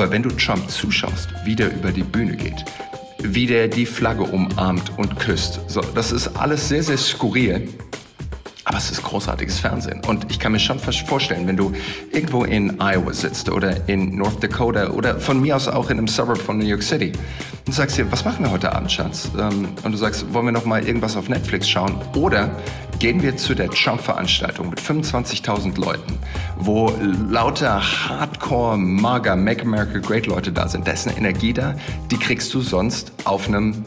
Aber wenn du Trump zuschaust, wie der über die Bühne geht, wie der die Flagge umarmt und küsst, so, das ist alles sehr, sehr skurril. Aber es ist großartiges Fernsehen. Und ich kann mir schon vorstellen, wenn du irgendwo in Iowa sitzt oder in North Dakota oder von mir aus auch in einem Suburb von New York City und sagst dir, was machen wir heute Abend, Schatz? Ähm, und du sagst, wollen wir noch mal irgendwas auf Netflix schauen? Oder gehen wir zu der Trump-Veranstaltung mit 25.000 Leuten, wo lauter Hardcore, mager, Make America Great Leute da sind. Da ist eine Energie da, die kriegst du sonst auf einem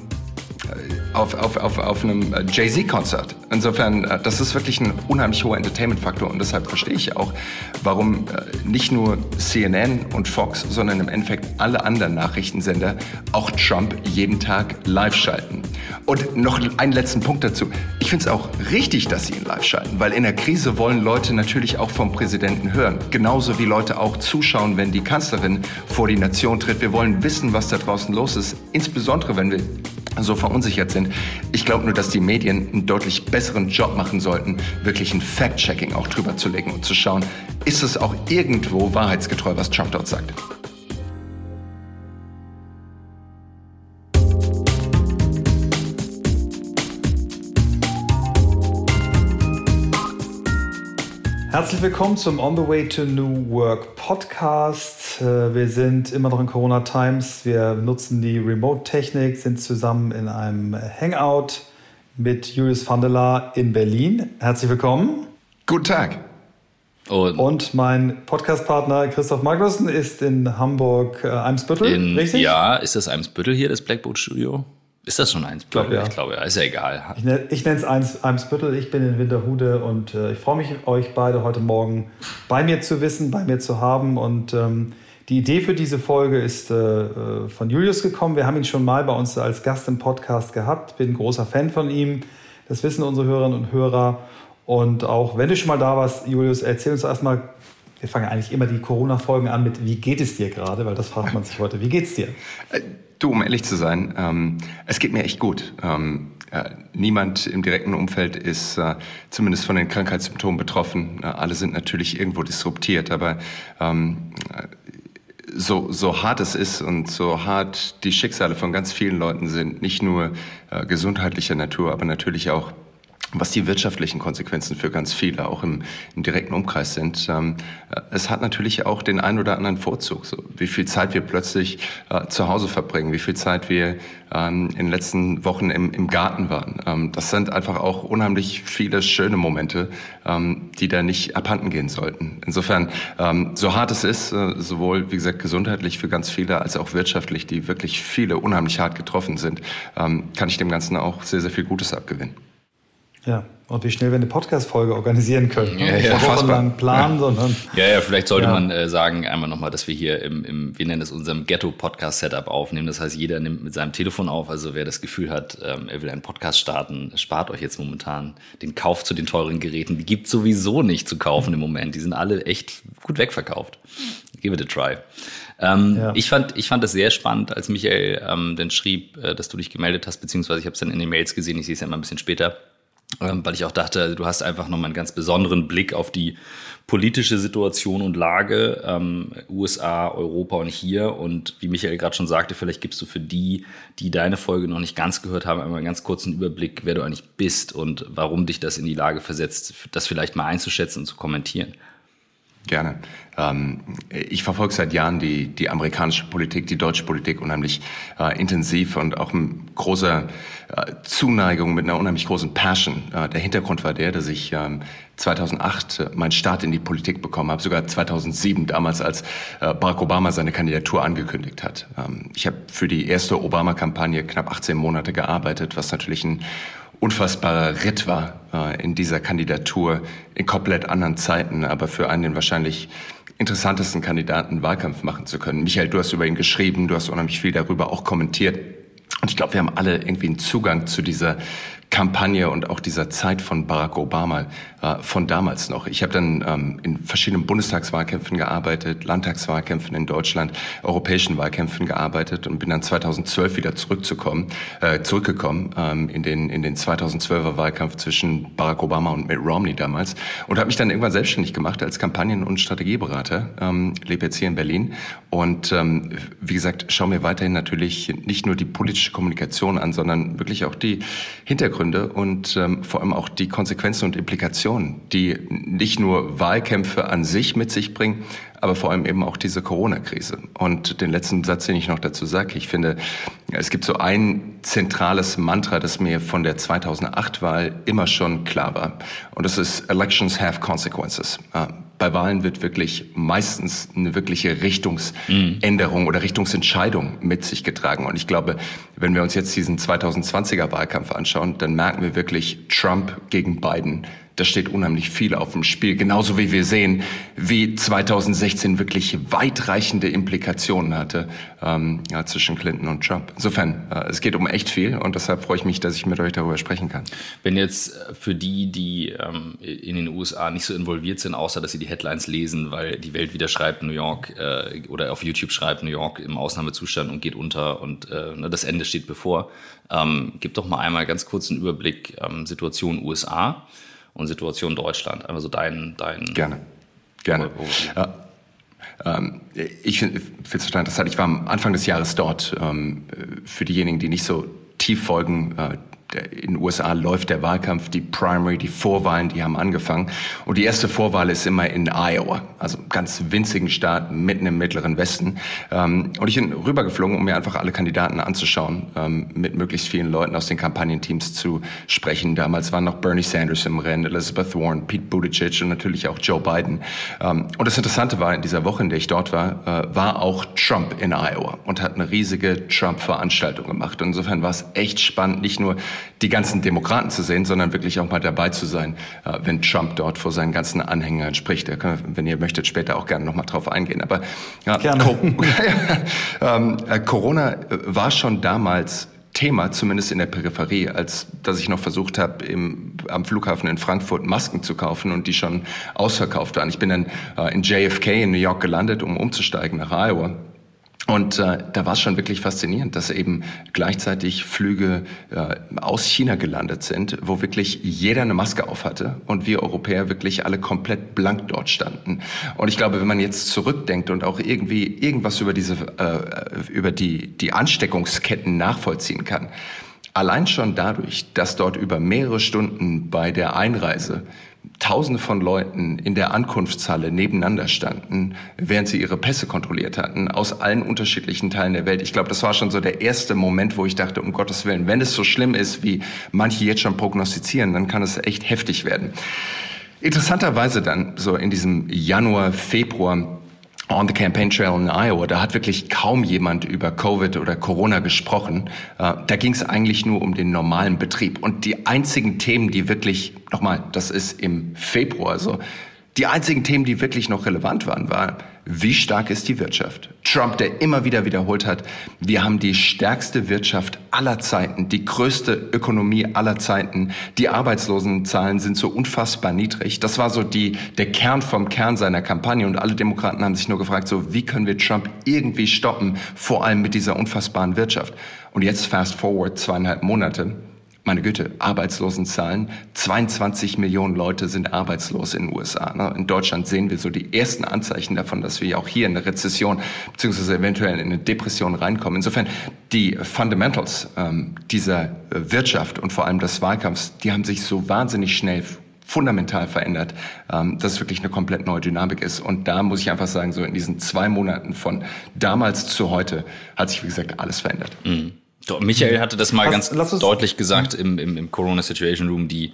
auf, auf, auf, auf einem äh, Jay-Z-Konzert. Insofern, äh, das ist wirklich ein unheimlich hoher Entertainment-Faktor und deshalb verstehe ich auch, warum äh, nicht nur CNN und Fox, sondern im Endeffekt alle anderen Nachrichtensender auch Trump jeden Tag live schalten. Und noch einen letzten Punkt dazu. Ich finde es auch richtig, dass sie ihn live schalten, weil in der Krise wollen Leute natürlich auch vom Präsidenten hören. Genauso wie Leute auch zuschauen, wenn die Kanzlerin vor die Nation tritt. Wir wollen wissen, was da draußen los ist, insbesondere wenn wir so verunsichert sind. Ich glaube nur, dass die Medien einen deutlich besseren Job machen sollten, wirklich ein Fact-Checking auch drüber zu legen und zu schauen, ist es auch irgendwo wahrheitsgetreu, was Trump dort sagt. Herzlich willkommen zum On the Way to New Work Podcast. Äh, wir sind immer noch in Corona Times. Wir nutzen die Remote-Technik, sind zusammen in einem Hangout mit Julius van der Laar in Berlin. Herzlich willkommen. Guten Tag. Und, Und mein Podcastpartner Christoph Magnussen ist in Hamburg-Eimsbüttel, äh, richtig? Ja, ist das Eimsbüttel hier, das Blackboard Studio? Ist das schon eins? Glaub, ja. Ich glaube, ja. Ist ja egal. Ich, ne, ich nenne es Eimsbüttel. Ich bin in Winterhude und äh, ich freue mich, euch beide heute Morgen bei mir zu wissen, bei mir zu haben. Und ähm, die Idee für diese Folge ist äh, äh, von Julius gekommen. Wir haben ihn schon mal bei uns als Gast im Podcast gehabt. Bin ein großer Fan von ihm. Das wissen unsere Hörerinnen und Hörer. Und auch wenn du schon mal da warst, Julius, erzähl uns erstmal, wir fangen eigentlich immer die Corona-Folgen an mit, wie geht es dir gerade? Weil das fragt man sich heute. Wie geht es dir? Du, um ehrlich zu sein, ähm, es geht mir echt gut. Ähm, äh, niemand im direkten Umfeld ist äh, zumindest von den Krankheitssymptomen betroffen. Äh, alle sind natürlich irgendwo disruptiert, aber ähm, äh, so, so hart es ist und so hart die Schicksale von ganz vielen Leuten sind, nicht nur äh, gesundheitlicher Natur, aber natürlich auch was die wirtschaftlichen Konsequenzen für ganz viele auch im, im direkten Umkreis sind. Ähm, äh, es hat natürlich auch den ein oder anderen Vorzug, so wie viel Zeit wir plötzlich äh, zu Hause verbringen, wie viel Zeit wir ähm, in den letzten Wochen im, im Garten waren. Ähm, das sind einfach auch unheimlich viele schöne Momente, ähm, die da nicht abhanden gehen sollten. Insofern, ähm, so hart es ist, äh, sowohl wie gesagt gesundheitlich für ganz viele als auch wirtschaftlich, die wirklich viele unheimlich hart getroffen sind, ähm, kann ich dem Ganzen auch sehr, sehr viel Gutes abgewinnen. Ja, und wie schnell wir eine Podcast-Folge organisieren können. Ja, ja, wochenlang planen, ja. sondern. Ja, ja, vielleicht sollte ja. man äh, sagen, einmal nochmal, dass wir hier im, im wir nennen es unserem Ghetto-Podcast-Setup aufnehmen. Das heißt, jeder nimmt mit seinem Telefon auf. Also wer das Gefühl hat, ähm, er will einen Podcast starten, spart euch jetzt momentan den Kauf zu den teuren Geräten. Die gibt sowieso nicht zu kaufen im Moment. Die sind alle echt gut wegverkauft. Give it a try. Ähm, ja. ich, fand, ich fand das sehr spannend, als Michael ähm, dann schrieb, äh, dass du dich gemeldet hast, beziehungsweise ich habe es dann in den Mails gesehen, ich sehe es ja immer ein bisschen später weil ich auch dachte, du hast einfach nochmal einen ganz besonderen Blick auf die politische Situation und Lage ähm, USA, Europa und hier. Und wie Michael gerade schon sagte, vielleicht gibst du für die, die deine Folge noch nicht ganz gehört haben, einmal einen ganz kurzen Überblick, wer du eigentlich bist und warum dich das in die Lage versetzt, das vielleicht mal einzuschätzen und zu kommentieren. Gerne. Ähm, ich verfolge seit Jahren die, die amerikanische Politik, die deutsche Politik unheimlich äh, intensiv und auch mit großer äh, Zuneigung, mit einer unheimlich großen Passion. Äh, der Hintergrund war der, dass ich ähm, 2008 äh, meinen Start in die Politik bekommen habe, sogar 2007, damals als äh, Barack Obama seine Kandidatur angekündigt hat. Ähm, ich habe für die erste Obama-Kampagne knapp 18 Monate gearbeitet, was natürlich ein unfassbarer Ritt war äh, in dieser Kandidatur in komplett anderen Zeiten, aber für einen den wahrscheinlich interessantesten Kandidaten Wahlkampf machen zu können. Michael, du hast über ihn geschrieben, du hast unheimlich viel darüber auch kommentiert. Und ich glaube, wir haben alle irgendwie einen Zugang zu dieser Kampagne und auch dieser Zeit von Barack Obama von damals noch. Ich habe dann ähm, in verschiedenen Bundestagswahlkämpfen gearbeitet, Landtagswahlkämpfen in Deutschland, europäischen Wahlkämpfen gearbeitet und bin dann 2012 wieder zurückzukommen, äh, zurückgekommen ähm, in den in den 2012er Wahlkampf zwischen Barack Obama und Mitt Romney damals und habe mich dann irgendwann selbstständig gemacht als Kampagnen- und Strategieberater. Ähm, lebe jetzt hier in Berlin und ähm, wie gesagt schaue mir weiterhin natürlich nicht nur die politische Kommunikation an, sondern wirklich auch die Hintergründe und ähm, vor allem auch die Konsequenzen und Implikationen, die nicht nur Wahlkämpfe an sich mit sich bringen, aber vor allem eben auch diese Corona-Krise. Und den letzten Satz, den ich noch dazu sage, ich finde, es gibt so ein zentrales Mantra, das mir von der 2008-Wahl immer schon klar war. Und das ist Elections have consequences bei Wahlen wird wirklich meistens eine wirkliche Richtungsänderung oder Richtungsentscheidung mit sich getragen. Und ich glaube, wenn wir uns jetzt diesen 2020er Wahlkampf anschauen, dann merken wir wirklich Trump gegen Biden da steht unheimlich viel auf dem Spiel. Genauso wie wir sehen, wie 2016 wirklich weitreichende Implikationen hatte ähm, ja, zwischen Clinton und Trump. Insofern, äh, es geht um echt viel und deshalb freue ich mich, dass ich mit euch darüber sprechen kann. Wenn jetzt für die, die ähm, in den USA nicht so involviert sind, außer dass sie die Headlines lesen, weil die Welt wieder schreibt, New York äh, oder auf YouTube schreibt, New York im Ausnahmezustand und geht unter und äh, ne, das Ende steht bevor. Ähm, gib doch mal einmal ganz kurz einen Überblick ähm, Situation USA und Situation Deutschland? Einmal so dein. dein Gerne. Gerne. Ja. Ähm, ich finde es total interessant. Ich war am Anfang des Jahres dort. Ähm, für diejenigen, die nicht so tief folgen, äh, in den USA läuft der Wahlkampf, die Primary, die Vorwahlen, die haben angefangen. Und die erste Vorwahl ist immer in Iowa, also ganz winzigen Staat mitten im mittleren Westen. Ähm, und ich bin rübergeflogen, um mir einfach alle Kandidaten anzuschauen, ähm, mit möglichst vielen Leuten aus den Kampagnenteams zu sprechen. Damals waren noch Bernie Sanders im Rennen, Elizabeth Warren, Pete Buttigieg und natürlich auch Joe Biden. Ähm, und das Interessante war, in dieser Woche, in der ich dort war, äh, war auch Trump in Iowa und hat eine riesige Trump-Veranstaltung gemacht. Und insofern war es echt spannend, nicht nur die ganzen Demokraten zu sehen, sondern wirklich auch mal dabei zu sein, äh, wenn Trump dort vor seinen ganzen Anhängern spricht. Da können wir, wenn ihr möchtet, später auch gerne nochmal drauf eingehen. Aber ja, gerne. Co ähm, äh, Corona äh, war schon damals Thema, zumindest in der Peripherie, als dass ich noch versucht habe, im, am Flughafen in Frankfurt Masken zu kaufen und die schon ausverkauft waren. Ich bin dann äh, in JFK in New York gelandet, um umzusteigen nach Iowa und äh, da war es schon wirklich faszinierend, dass eben gleichzeitig Flüge äh, aus China gelandet sind, wo wirklich jeder eine Maske auf hatte und wir Europäer wirklich alle komplett blank dort standen. Und ich glaube, wenn man jetzt zurückdenkt und auch irgendwie irgendwas über diese äh, über die die Ansteckungsketten nachvollziehen kann, allein schon dadurch, dass dort über mehrere Stunden bei der Einreise Tausende von Leuten in der Ankunftshalle nebeneinander standen, während sie ihre Pässe kontrolliert hatten, aus allen unterschiedlichen Teilen der Welt. Ich glaube, das war schon so der erste Moment, wo ich dachte, um Gottes Willen, wenn es so schlimm ist, wie manche jetzt schon prognostizieren, dann kann es echt heftig werden. Interessanterweise dann, so in diesem Januar, Februar, on the campaign trail in Iowa, da hat wirklich kaum jemand über Covid oder Corona gesprochen. Äh, da ging es eigentlich nur um den normalen Betrieb. Und die einzigen Themen, die wirklich, nochmal, das ist im Februar so, die einzigen Themen, die wirklich noch relevant waren, war, wie stark ist die Wirtschaft? Trump, der immer wieder wiederholt hat, wir haben die stärkste Wirtschaft aller Zeiten, die größte Ökonomie aller Zeiten. Die Arbeitslosenzahlen sind so unfassbar niedrig. Das war so die, der Kern vom Kern seiner Kampagne und alle Demokraten haben sich nur gefragt, so, wie können wir Trump irgendwie stoppen, vor allem mit dieser unfassbaren Wirtschaft? Und jetzt fast forward zweieinhalb Monate meine Güte, Arbeitslosenzahlen. 22 Millionen Leute sind arbeitslos in den USA. Ne? In Deutschland sehen wir so die ersten Anzeichen davon, dass wir auch hier in eine Rezession beziehungsweise eventuell in eine Depression reinkommen. Insofern die Fundamentals ähm, dieser Wirtschaft und vor allem des Wahlkampfs, die haben sich so wahnsinnig schnell fundamental verändert, ähm, dass es wirklich eine komplett neue Dynamik ist. Und da muss ich einfach sagen, so in diesen zwei Monaten von damals zu heute hat sich, wie gesagt, alles verändert. Mhm. Michael hatte das mal lass, ganz lass deutlich gesagt im, im, im Corona Situation Room, die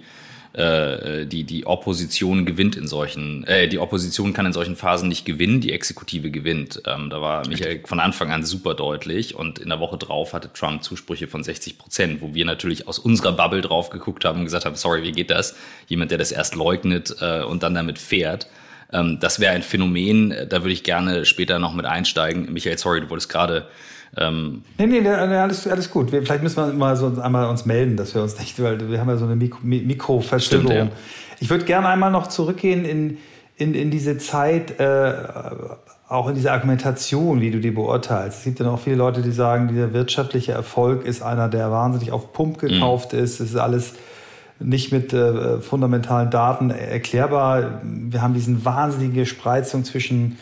äh, die die Opposition gewinnt in solchen, äh, die Opposition kann in solchen Phasen nicht gewinnen, die Exekutive gewinnt. Ähm, da war Michael von Anfang an super deutlich und in der Woche drauf hatte Trump Zusprüche von 60 Prozent, wo wir natürlich aus unserer Bubble drauf geguckt haben und gesagt haben, sorry, wie geht das? Jemand, der das erst leugnet äh, und dann damit fährt. Ähm, das wäre ein Phänomen, da würde ich gerne später noch mit einsteigen. Michael, sorry, du wolltest gerade ähm nee, nee, alles, alles gut. Wir, vielleicht müssen wir mal so einmal uns melden, dass wir uns nicht, weil wir haben ja so eine Mikro Mikroverstörung. Ich würde gerne einmal noch zurückgehen in, in, in diese Zeit, äh, auch in diese Argumentation, wie du die beurteilst. Es gibt ja noch viele Leute, die sagen, dieser wirtschaftliche Erfolg ist einer, der wahnsinnig auf Pump mhm. gekauft mhm. ist. Es ist alles nicht mit äh, fundamentalen Daten erklärbar. Wir haben diesen wahnsinnige Spreizung zwischen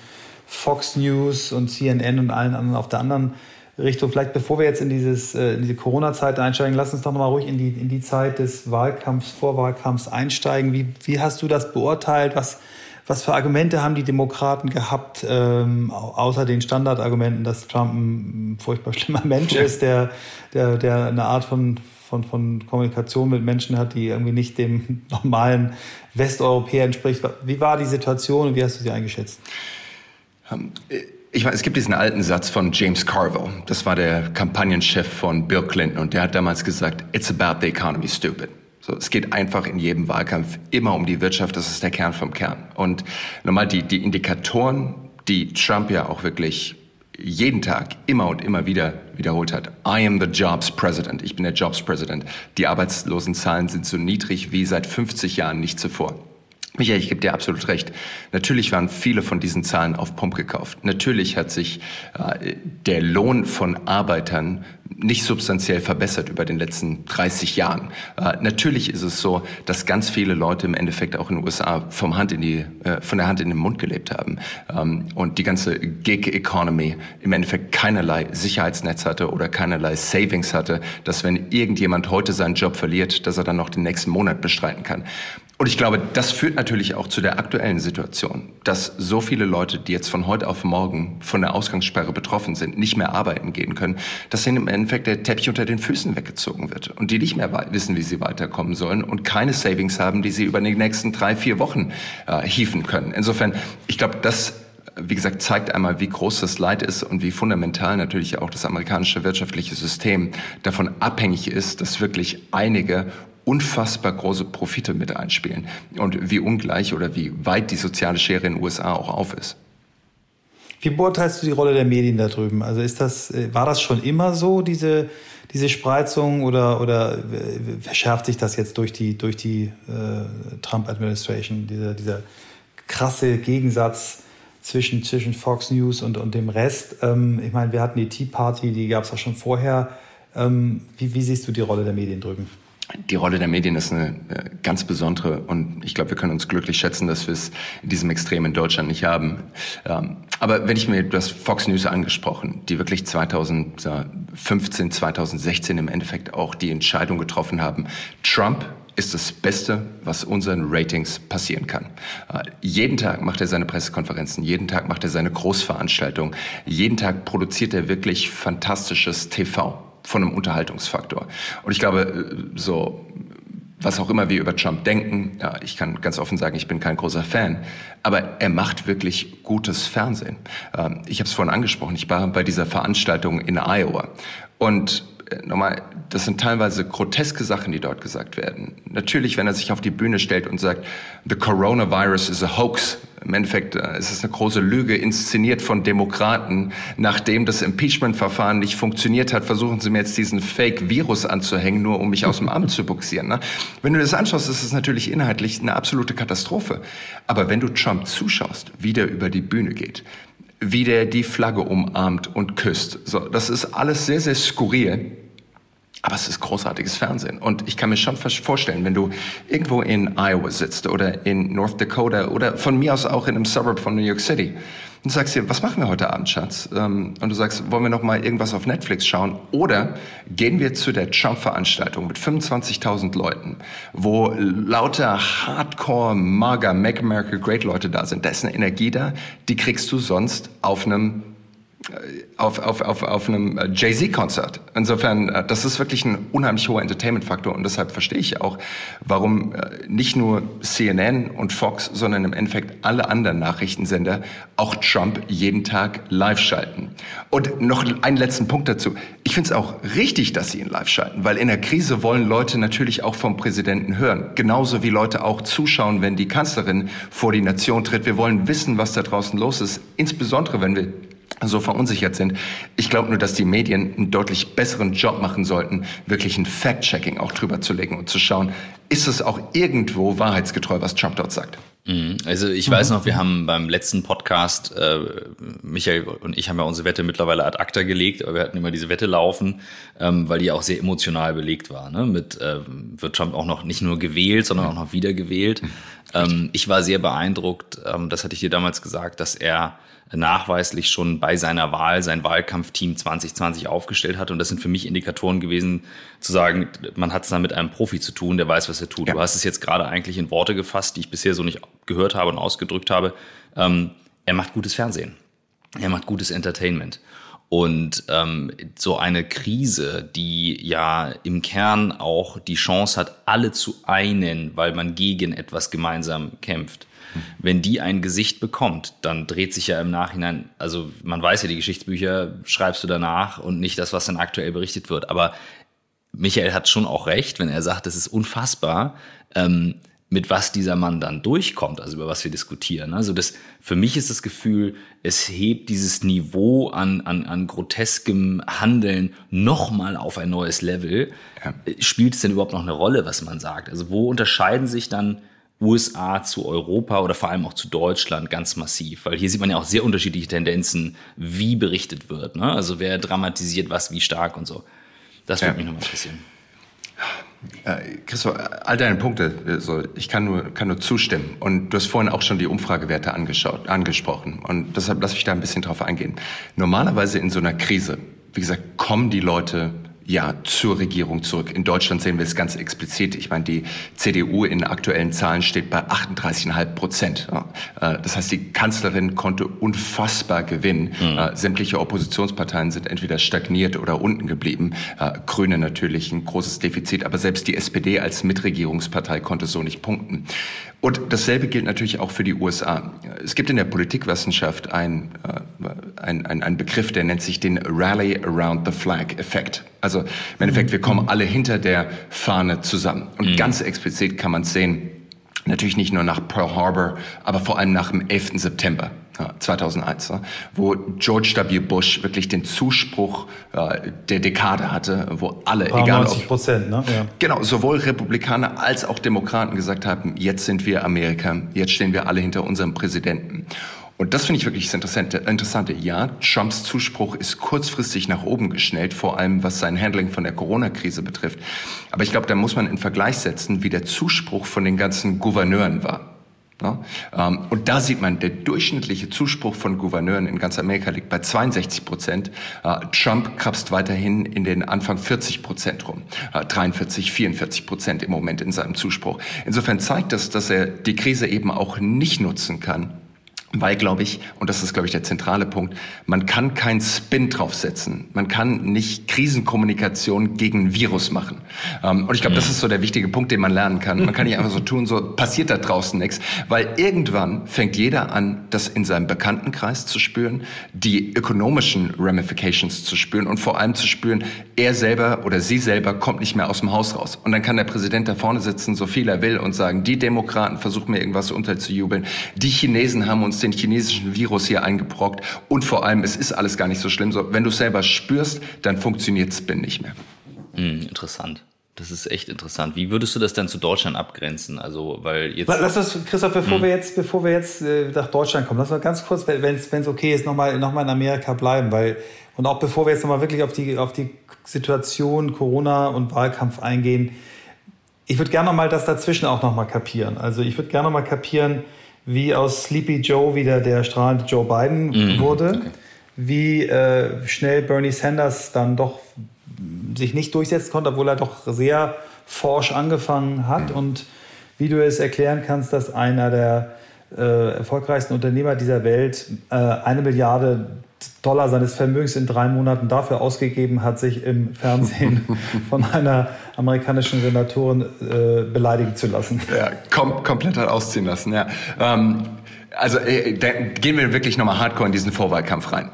Fox News und CNN und allen anderen auf der anderen Richtung. Vielleicht bevor wir jetzt in, dieses, äh, in diese Corona-Zeit einsteigen, lass uns doch nochmal ruhig in die, in die Zeit des Wahlkampfs, Vorwahlkampfs einsteigen. Wie, wie hast du das beurteilt? Was, was für Argumente haben die Demokraten gehabt, ähm, außer den Standardargumenten, dass Trump ein furchtbar schlimmer Mensch ist, der, der, der eine Art von, von, von Kommunikation mit Menschen hat, die irgendwie nicht dem normalen Westeuropäer entspricht. Wie war die Situation und wie hast du sie eingeschätzt? Ähm, ich weiß, es gibt diesen alten Satz von James Carville. Das war der Kampagnenchef von Bill Clinton und der hat damals gesagt, it's about the economy, stupid. So, es geht einfach in jedem Wahlkampf immer um die Wirtschaft, das ist der Kern vom Kern. Und nochmal die, die Indikatoren, die Trump ja auch wirklich jeden Tag immer und immer wieder wiederholt hat. I am the Jobs President. Ich bin der Jobs President. Die Arbeitslosenzahlen sind so niedrig wie seit 50 Jahren nicht zuvor. Michael, ich gebe dir absolut recht. Natürlich waren viele von diesen Zahlen auf Pump gekauft. Natürlich hat sich äh, der Lohn von Arbeitern nicht substanziell verbessert über den letzten 30 Jahren. Äh, natürlich ist es so, dass ganz viele Leute im Endeffekt auch in den USA vom Hand in die, äh, von der Hand in den Mund gelebt haben ähm, und die ganze Gig-Economy im Endeffekt keinerlei Sicherheitsnetz hatte oder keinerlei Savings hatte, dass wenn irgendjemand heute seinen Job verliert, dass er dann noch den nächsten Monat bestreiten kann. Und ich glaube, das führt natürlich auch zu der aktuellen Situation, dass so viele Leute, die jetzt von heute auf morgen von der Ausgangssperre betroffen sind, nicht mehr arbeiten gehen können, dass ihnen im Endeffekt der Teppich unter den Füßen weggezogen wird und die nicht mehr wissen, wie sie weiterkommen sollen und keine Savings haben, die sie über die nächsten drei, vier Wochen äh, hieven können. Insofern, ich glaube, das wie gesagt, zeigt einmal, wie groß das Leid ist und wie fundamental natürlich auch das amerikanische wirtschaftliche System davon abhängig ist, dass wirklich einige unfassbar große Profite mit einspielen und wie ungleich oder wie weit die soziale Schere in den USA auch auf ist. Wie beurteilst du die Rolle der Medien da drüben? Also ist das, äh, war das schon immer so, diese, diese Spreizung, oder, oder äh, verschärft sich das jetzt durch die, durch die äh, Trump-Administration, dieser, dieser krasse Gegensatz zwischen, zwischen Fox News und, und dem Rest? Ähm, ich meine, wir hatten die Tea Party, die gab es auch schon vorher. Ähm, wie, wie siehst du die Rolle der Medien drüben? Die Rolle der Medien ist eine äh, ganz besondere und ich glaube, wir können uns glücklich schätzen, dass wir es in diesem Extrem in Deutschland nicht haben. Ähm, aber wenn ich mir das Fox News angesprochen, die wirklich 2015, 2016 im Endeffekt auch die Entscheidung getroffen haben, Trump ist das Beste, was unseren Ratings passieren kann. Äh, jeden Tag macht er seine Pressekonferenzen, jeden Tag macht er seine Großveranstaltungen, jeden Tag produziert er wirklich fantastisches TV von einem Unterhaltungsfaktor. Und ich glaube, äh, so was auch immer wir über Trump denken, ja, ich kann ganz offen sagen, ich bin kein großer Fan, aber er macht wirklich gutes Fernsehen. Ähm, ich habe es vorhin angesprochen, ich war bei dieser Veranstaltung in Iowa und nochmal, das sind teilweise groteske Sachen, die dort gesagt werden. Natürlich, wenn er sich auf die Bühne stellt und sagt, the coronavirus is a hoax. Im Endeffekt äh, ist es eine große Lüge, inszeniert von Demokraten. Nachdem das Impeachment-Verfahren nicht funktioniert hat, versuchen sie mir jetzt diesen Fake-Virus anzuhängen, nur um mich aus dem Amt zu buxieren. Ne? Wenn du das anschaust, ist es natürlich inhaltlich eine absolute Katastrophe. Aber wenn du Trump zuschaust, wie der über die Bühne geht, wie der die Flagge umarmt und küsst. So, das ist alles sehr, sehr skurril. Aber es ist großartiges Fernsehen. Und ich kann mir schon vorstellen, wenn du irgendwo in Iowa sitzt oder in North Dakota oder von mir aus auch in einem Suburb von New York City und sagst dir, was machen wir heute Abend, Schatz? Ähm, und du sagst, wollen wir noch mal irgendwas auf Netflix schauen? Oder gehen wir zu der Trump-Veranstaltung mit 25.000 Leuten, wo lauter Hardcore, Maga, Make America Great Leute da sind. Da ist eine Energie da, die kriegst du sonst auf einem auf, auf, auf, auf einem äh, Jay-Z-Konzert. Insofern, äh, das ist wirklich ein unheimlich hoher Entertainment-Faktor und deshalb verstehe ich auch, warum äh, nicht nur CNN und Fox, sondern im Endeffekt alle anderen Nachrichtensender auch Trump jeden Tag live schalten. Und noch einen letzten Punkt dazu. Ich finde es auch richtig, dass sie ihn live schalten, weil in der Krise wollen Leute natürlich auch vom Präsidenten hören. Genauso wie Leute auch zuschauen, wenn die Kanzlerin vor die Nation tritt. Wir wollen wissen, was da draußen los ist, insbesondere wenn wir so verunsichert sind. Ich glaube nur, dass die Medien einen deutlich besseren Job machen sollten, wirklich ein Fact-Checking auch drüber zu legen und zu schauen, ist es auch irgendwo wahrheitsgetreu, was Trump dort sagt. Mhm. Also ich weiß noch, wir haben beim letzten Podcast, äh, Michael und ich haben ja unsere Wette mittlerweile ad acta gelegt, aber wir hatten immer diese Wette laufen, ähm, weil die auch sehr emotional belegt war. Ne? Mit äh, wird Trump auch noch nicht nur gewählt, sondern auch noch wieder gewählt. Ähm, ich war sehr beeindruckt, ähm, das hatte ich dir damals gesagt, dass er nachweislich schon bei seiner Wahl sein Wahlkampfteam 2020 aufgestellt hat. Und das sind für mich Indikatoren gewesen, zu sagen, man hat es da mit einem Profi zu tun, der weiß, was er tut. Ja. Du hast es jetzt gerade eigentlich in Worte gefasst, die ich bisher so nicht gehört habe und ausgedrückt habe. Ähm, er macht gutes Fernsehen. Er macht gutes Entertainment. Und ähm, so eine Krise, die ja im Kern auch die Chance hat, alle zu einen, weil man gegen etwas gemeinsam kämpft, wenn die ein Gesicht bekommt, dann dreht sich ja im Nachhinein, also man weiß ja, die Geschichtsbücher schreibst du danach und nicht das, was dann aktuell berichtet wird. Aber Michael hat schon auch recht, wenn er sagt, es ist unfassbar, ähm, mit was dieser Mann dann durchkommt, also über was wir diskutieren. Also das, für mich ist das Gefühl, es hebt dieses Niveau an, an, an groteskem Handeln nochmal auf ein neues Level. Ja. Spielt es denn überhaupt noch eine Rolle, was man sagt? Also wo unterscheiden sich dann USA zu Europa oder vor allem auch zu Deutschland ganz massiv, weil hier sieht man ja auch sehr unterschiedliche Tendenzen, wie berichtet wird. Ne? Also wer dramatisiert was wie stark und so. Das würde ja. mich nochmal interessieren. Äh, Christoph, all deine Punkte, also ich kann nur, kann nur zustimmen. Und du hast vorhin auch schon die Umfragewerte angeschaut, angesprochen. Und deshalb lass mich da ein bisschen drauf eingehen. Normalerweise in so einer Krise, wie gesagt, kommen die Leute ja zur Regierung zurück. In Deutschland sehen wir es ganz explizit. Ich meine, die CDU in aktuellen Zahlen steht bei 38,5 Prozent. Äh, das heißt, die Kanzlerin konnte unfassbar gewinnen. Mhm. Sämtliche Oppositionsparteien sind entweder stagniert oder unten geblieben. Äh, Grüne natürlich ein großes Defizit, aber selbst die SPD als Mitregierungspartei konnte so nicht punkten. Und dasselbe gilt natürlich auch für die USA. Es gibt in der Politikwissenschaft ein, ein, ein, ein Begriff, der nennt sich den Rally Around the Flag Effekt. Also im Endeffekt, wir kommen alle hinter der Fahne zusammen. Und mhm. ganz explizit kann man es sehen, natürlich nicht nur nach Pearl Harbor, aber vor allem nach dem 11. September. 2001, wo George W. Bush wirklich den Zuspruch äh, der Dekade hatte, wo alle, egal 90 Prozent, ne? Ja. Genau, sowohl Republikaner als auch Demokraten gesagt haben, jetzt sind wir Amerika, jetzt stehen wir alle hinter unserem Präsidenten. Und das finde ich wirklich das Interessante, Interessante. Ja, Trumps Zuspruch ist kurzfristig nach oben geschnellt, vor allem was sein Handling von der Corona-Krise betrifft. Aber ich glaube, da muss man in Vergleich setzen, wie der Zuspruch von den ganzen Gouverneuren war. Ja, ähm, und da sieht man, der durchschnittliche Zuspruch von Gouverneuren in ganz Amerika liegt bei 62 Prozent. Äh, Trump krabst weiterhin in den Anfang 40 Prozent rum. 43, äh, 44 Prozent im Moment in seinem Zuspruch. Insofern zeigt das, dass er die Krise eben auch nicht nutzen kann, weil, glaube ich, und das ist, glaube ich, der zentrale Punkt, man kann keinen Spin draufsetzen. Man kann nicht Krisenkommunikation gegen Virus machen. Ähm, und ich glaube, das mhm. ist so der wichtige Punkt, den man lernen kann. Man kann nicht einfach so tun, so passiert da draußen nichts. Weil irgendwann fängt jeder an, das in seinem Bekanntenkreis zu spüren, die ökonomischen Ramifications zu spüren und vor allem zu spüren, er selber oder sie selber kommt nicht mehr aus dem Haus raus. Und dann kann der Präsident da vorne sitzen, so viel er will und sagen, die Demokraten versuchen mir irgendwas unterzujubeln. Die Chinesen haben uns den chinesischen Virus hier eingebrockt und vor allem, es ist alles gar nicht so schlimm. So, wenn du es selber spürst, dann funktioniert Spin nicht mehr. Hm, interessant. Das ist echt interessant. Wie würdest du das denn zu Deutschland abgrenzen? Also, weil jetzt. Lass das, Christoph, bevor hm. wir jetzt, bevor wir jetzt äh, nach Deutschland kommen, lass mal ganz kurz, wenn es okay ist, nochmal noch mal in Amerika bleiben, weil, und auch bevor wir jetzt nochmal wirklich auf die, auf die Situation Corona und Wahlkampf eingehen, ich würde gerne nochmal das dazwischen auch nochmal kapieren. Also, ich würde gerne nochmal kapieren, wie aus Sleepy Joe wieder der strahlende Joe Biden mhm. wurde, okay. wie äh, schnell Bernie Sanders dann doch sich nicht durchsetzen konnte, obwohl er doch sehr forsch angefangen hat mhm. und wie du es erklären kannst, dass einer der äh, erfolgreichsten Unternehmer dieser Welt äh, eine Milliarde Dollar seines Vermögens in drei Monaten dafür ausgegeben hat, sich im Fernsehen von einer amerikanischen Senatorin äh, beleidigen zu lassen. Ja, kom komplett hat ausziehen lassen, ja. Ähm, also äh, gehen wir wirklich nochmal hardcore in diesen Vorwahlkampf rein.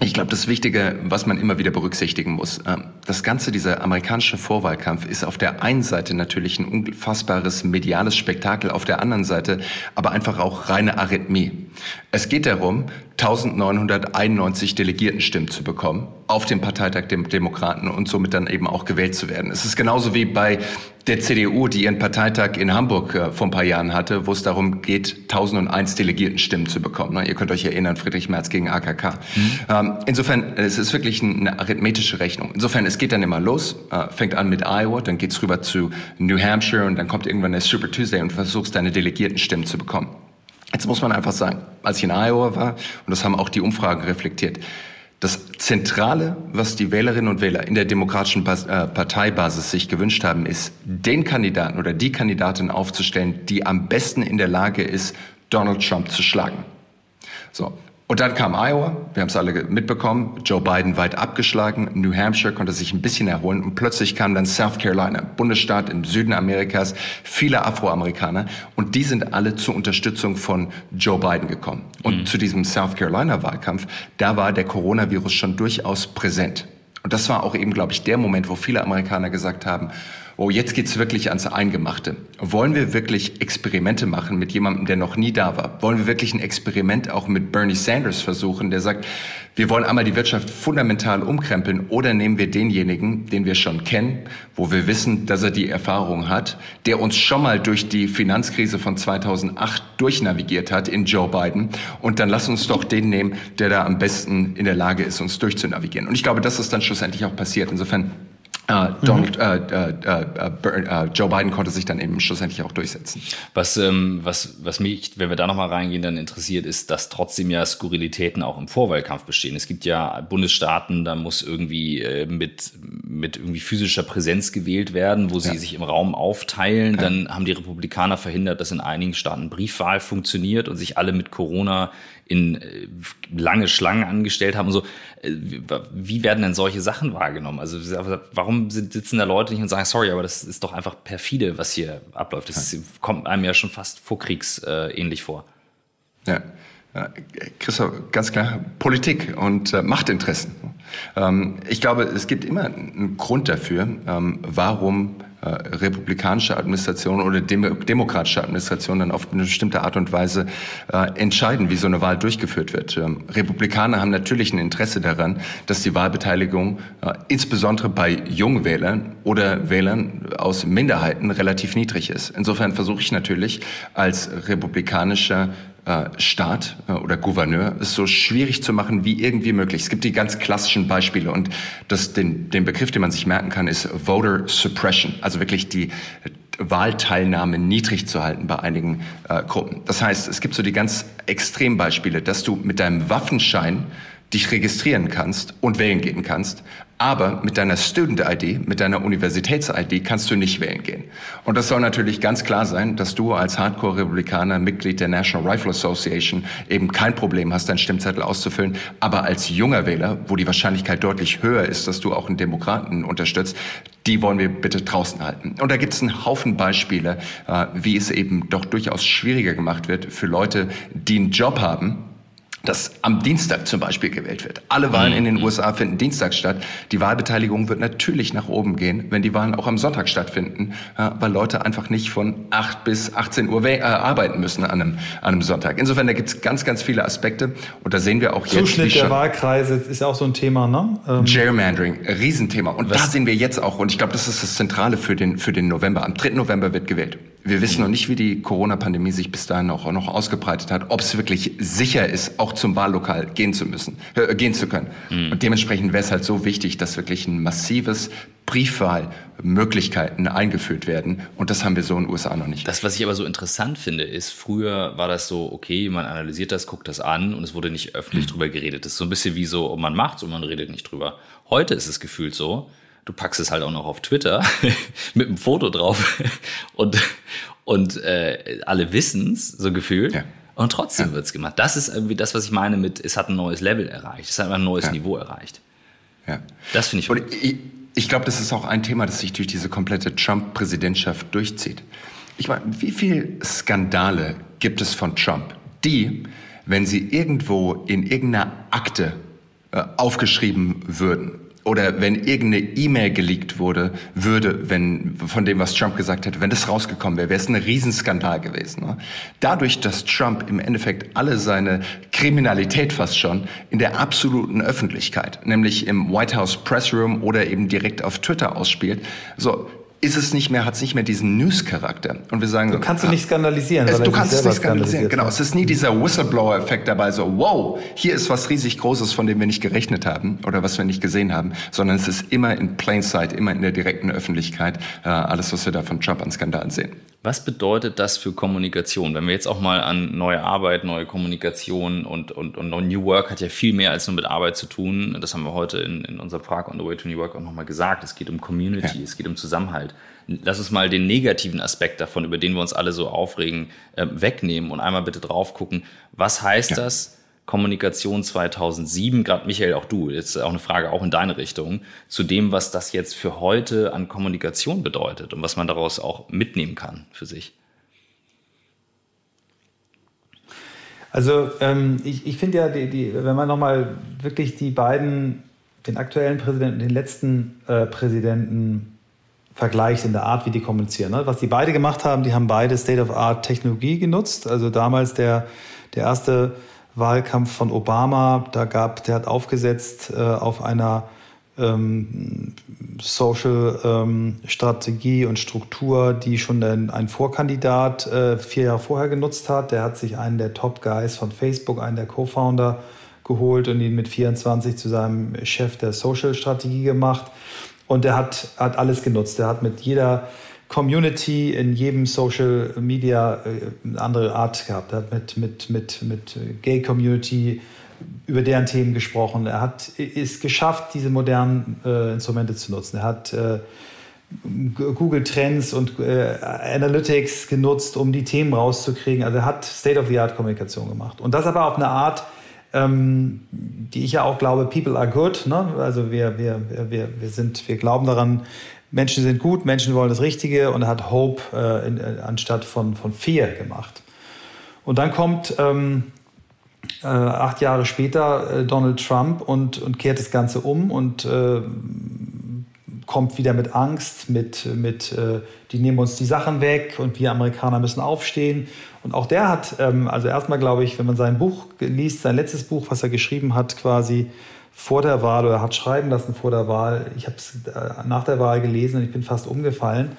Ich glaube, das Wichtige, was man immer wieder berücksichtigen muss, ähm, das Ganze, dieser amerikanische Vorwahlkampf ist auf der einen Seite natürlich ein unfassbares mediales Spektakel, auf der anderen Seite aber einfach auch reine Arrhythmie. Es geht darum, 1991 Delegiertenstimmen zu bekommen auf dem Parteitag der Demokraten und somit dann eben auch gewählt zu werden. Es ist genauso wie bei der CDU, die ihren Parteitag in Hamburg äh, vor ein paar Jahren hatte, wo es darum geht, 1001 Delegiertenstimmen zu bekommen. Ne? Ihr könnt euch erinnern, Friedrich Merz gegen AKK. Mhm. Ähm, insofern, es ist wirklich eine arithmetische Rechnung. Insofern, es geht dann immer los, äh, fängt an mit Iowa, dann geht's rüber zu New Hampshire und dann kommt irgendwann der Super Tuesday und versuchst deine Delegiertenstimmen zu bekommen. Jetzt muss man einfach sagen, als ich in Iowa war, und das haben auch die Umfragen reflektiert, das Zentrale, was die Wählerinnen und Wähler in der demokratischen äh, Parteibasis sich gewünscht haben, ist, den Kandidaten oder die Kandidatin aufzustellen, die am besten in der Lage ist, Donald Trump zu schlagen. So. Und dann kam Iowa, wir haben es alle mitbekommen, Joe Biden weit abgeschlagen, New Hampshire konnte sich ein bisschen erholen und plötzlich kam dann South Carolina, Bundesstaat im Süden Amerikas, viele Afroamerikaner und die sind alle zur Unterstützung von Joe Biden gekommen. Und mhm. zu diesem South Carolina Wahlkampf, da war der Coronavirus schon durchaus präsent. Und das war auch eben, glaube ich, der Moment, wo viele Amerikaner gesagt haben, oh, jetzt geht's wirklich ans Eingemachte. Wollen wir wirklich Experimente machen mit jemandem, der noch nie da war? Wollen wir wirklich ein Experiment auch mit Bernie Sanders versuchen, der sagt, wir wollen einmal die Wirtschaft fundamental umkrempeln oder nehmen wir denjenigen, den wir schon kennen, wo wir wissen, dass er die Erfahrung hat, der uns schon mal durch die Finanzkrise von 2008 durchnavigiert hat in Joe Biden und dann lass uns doch den nehmen, der da am besten in der Lage ist, uns durchzunavigieren. Und ich glaube, das ist dann schlussendlich auch passiert. Insofern Uh, Donald, mhm. uh, uh, Joe Biden konnte sich dann eben schlussendlich auch durchsetzen. Was, ähm, was, was mich, wenn wir da nochmal reingehen, dann interessiert, ist, dass trotzdem ja Skurrilitäten auch im Vorwahlkampf bestehen. Es gibt ja Bundesstaaten, da muss irgendwie äh, mit, mit irgendwie physischer Präsenz gewählt werden, wo sie ja. sich im Raum aufteilen. Ja. Dann haben die Republikaner verhindert, dass in einigen Staaten Briefwahl funktioniert und sich alle mit Corona in äh, lange Schlangen angestellt haben und so. Äh, wie werden denn solche Sachen wahrgenommen? Also warum sitzen da Leute nicht und sagen, sorry, aber das ist doch einfach perfide, was hier abläuft. Das ja. kommt einem ja schon fast vorkriegsähnlich vor. Ja. Christoph, ganz klar, Politik und äh, Machtinteressen. Ähm, ich glaube, es gibt immer einen Grund dafür, ähm, warum äh, republikanische Administration oder dem, demokratische Administration dann auf eine bestimmte Art und Weise äh, entscheiden, wie so eine Wahl durchgeführt wird. Ähm, Republikaner haben natürlich ein Interesse daran, dass die Wahlbeteiligung äh, insbesondere bei Jungwählern oder Wählern aus Minderheiten relativ niedrig ist. Insofern versuche ich natürlich als republikanischer äh, Staat äh, oder Gouverneur es so schwierig zu machen wie irgendwie möglich. Es gibt die ganz klassischen Beispiele und das, den, den Begriff, den man sich merken kann, ist Voter Suppression, also wirklich die Wahlteilnahme niedrig zu halten bei einigen äh, Gruppen. Das heißt, es gibt so die ganz Extrembeispiele, dass du mit deinem Waffenschein dich registrieren kannst und wählen gehen kannst, aber mit deiner Student-ID, mit deiner Universitäts-ID kannst du nicht wählen gehen. Und das soll natürlich ganz klar sein, dass du als Hardcore-Republikaner, Mitglied der National Rifle Association, eben kein Problem hast, deinen Stimmzettel auszufüllen. Aber als junger Wähler, wo die Wahrscheinlichkeit deutlich höher ist, dass du auch einen Demokraten unterstützt, die wollen wir bitte draußen halten. Und da gibt es einen Haufen Beispiele, äh, wie es eben doch durchaus schwieriger gemacht wird für Leute, die einen Job haben, dass am Dienstag zum Beispiel gewählt wird. Alle Wahlen in den mhm. USA finden Dienstag statt. Die Wahlbeteiligung wird natürlich nach oben gehen, wenn die Wahlen auch am Sonntag stattfinden, weil Leute einfach nicht von 8 bis 18 Uhr äh, arbeiten müssen an einem, an einem Sonntag. Insofern, da gibt es ganz, ganz viele Aspekte und da sehen wir auch jetzt... Zuschnitt der Wahlkreise ist auch so ein Thema, ne? Ähm Gerrymandering, Riesenthema. Und Was? da sehen wir jetzt auch, und ich glaube, das ist das Zentrale für den, für den November. Am 3. November wird gewählt. Wir wissen noch nicht, wie die Corona-Pandemie sich bis dahin auch noch ausgebreitet hat, ob es wirklich sicher ist, auch zum Wahllokal gehen zu müssen, äh, gehen zu können. Mhm. Und dementsprechend wäre es halt so wichtig, dass wirklich ein massives Briefwahlmöglichkeiten eingeführt werden. Und das haben wir so in den USA noch nicht. Das, was ich aber so interessant finde, ist, früher war das so, okay, man analysiert das, guckt das an und es wurde nicht öffentlich mhm. drüber geredet. Das ist so ein bisschen wie so, man macht's und man redet nicht drüber. Heute ist es gefühlt so, du packst es halt auch noch auf Twitter mit einem Foto drauf und, und äh, alle wissen's so gefühlt. Ja. Und trotzdem ja. wird's gemacht. Das ist irgendwie das, was ich meine mit, es hat ein neues Level erreicht. Es hat ein neues ja. Niveau erreicht. Ja. Das finde ich gut. Ich, ich glaube, das ist auch ein Thema, das sich durch diese komplette Trump-Präsidentschaft durchzieht. Ich meine, wie viele Skandale gibt es von Trump, die, wenn sie irgendwo in irgendeiner Akte äh, aufgeschrieben würden, oder wenn irgendeine E-Mail geleakt wurde, würde, wenn von dem, was Trump gesagt hätte, wenn das rausgekommen wäre, wäre es ein Riesenskandal gewesen. Ne? Dadurch, dass Trump im Endeffekt alle seine Kriminalität fast schon in der absoluten Öffentlichkeit, nämlich im White House Press Room oder eben direkt auf Twitter ausspielt, so ist es nicht mehr, hat es nicht mehr diesen News-Charakter. Und wir sagen, du kannst du nicht skandalisieren. Es, du kannst es nicht skandalisieren. Genau, es ist nie dieser Whistleblower-Effekt dabei, so wow, hier ist was riesig Großes, von dem wir nicht gerechnet haben oder was wir nicht gesehen haben, sondern es ist immer in plain sight, immer in der direkten Öffentlichkeit, äh, alles, was wir da von Trump an Skandalen sehen. Was bedeutet das für Kommunikation? Wenn wir jetzt auch mal an neue Arbeit, neue Kommunikation und, und, und New Work hat ja viel mehr als nur mit Arbeit zu tun. Das haben wir heute in, in unserem Frag on the Way to New Work auch nochmal gesagt. Es geht um Community, ja. es geht um Zusammenhalt. Lass uns mal den negativen Aspekt davon, über den wir uns alle so aufregen, äh, wegnehmen und einmal bitte drauf gucken. Was heißt ja. das? Kommunikation 2007, gerade Michael, auch du, jetzt auch eine Frage auch in deine Richtung, zu dem, was das jetzt für heute an Kommunikation bedeutet und was man daraus auch mitnehmen kann für sich. Also ähm, ich, ich finde ja, die, die, wenn man nochmal wirklich die beiden, den aktuellen Präsidenten, den letzten äh, Präsidenten vergleicht in der Art, wie die kommunizieren. Ne? Was die beide gemacht haben, die haben beide State-of-Art-Technologie genutzt. Also damals der, der erste Wahlkampf von Obama, da gab, der hat aufgesetzt äh, auf einer ähm, Social-Strategie ähm, und Struktur, die schon ein, ein Vorkandidat äh, vier Jahre vorher genutzt hat. Der hat sich einen der Top-Guys von Facebook, einen der Co-Founder, geholt und ihn mit 24 zu seinem Chef der Social-Strategie gemacht. Und er hat, hat alles genutzt. Er hat mit jeder Community in jedem Social Media äh, eine andere Art gehabt. Er hat mit, mit, mit, mit Gay Community über deren Themen gesprochen. Er hat es geschafft, diese modernen äh, Instrumente zu nutzen. Er hat äh, Google Trends und äh, Analytics genutzt, um die Themen rauszukriegen. Also er hat State-of-the-Art-Kommunikation gemacht. Und das aber auf eine Art, ähm, die ich ja auch glaube, people are good. Ne? Also wir, wir, wir, wir, sind, wir glauben daran, Menschen sind gut, Menschen wollen das Richtige und hat Hope äh, in, äh, anstatt von, von Fear gemacht. Und dann kommt ähm, äh, acht Jahre später äh, Donald Trump und, und kehrt das Ganze um und äh, kommt wieder mit Angst, mit, mit die nehmen uns die Sachen weg und wir Amerikaner müssen aufstehen. Und auch der hat, ähm, also erstmal glaube ich, wenn man sein Buch liest, sein letztes Buch, was er geschrieben hat, quasi, vor der Wahl oder hat schreiben lassen vor der Wahl. Ich habe es äh, nach der Wahl gelesen und ich bin fast umgefallen.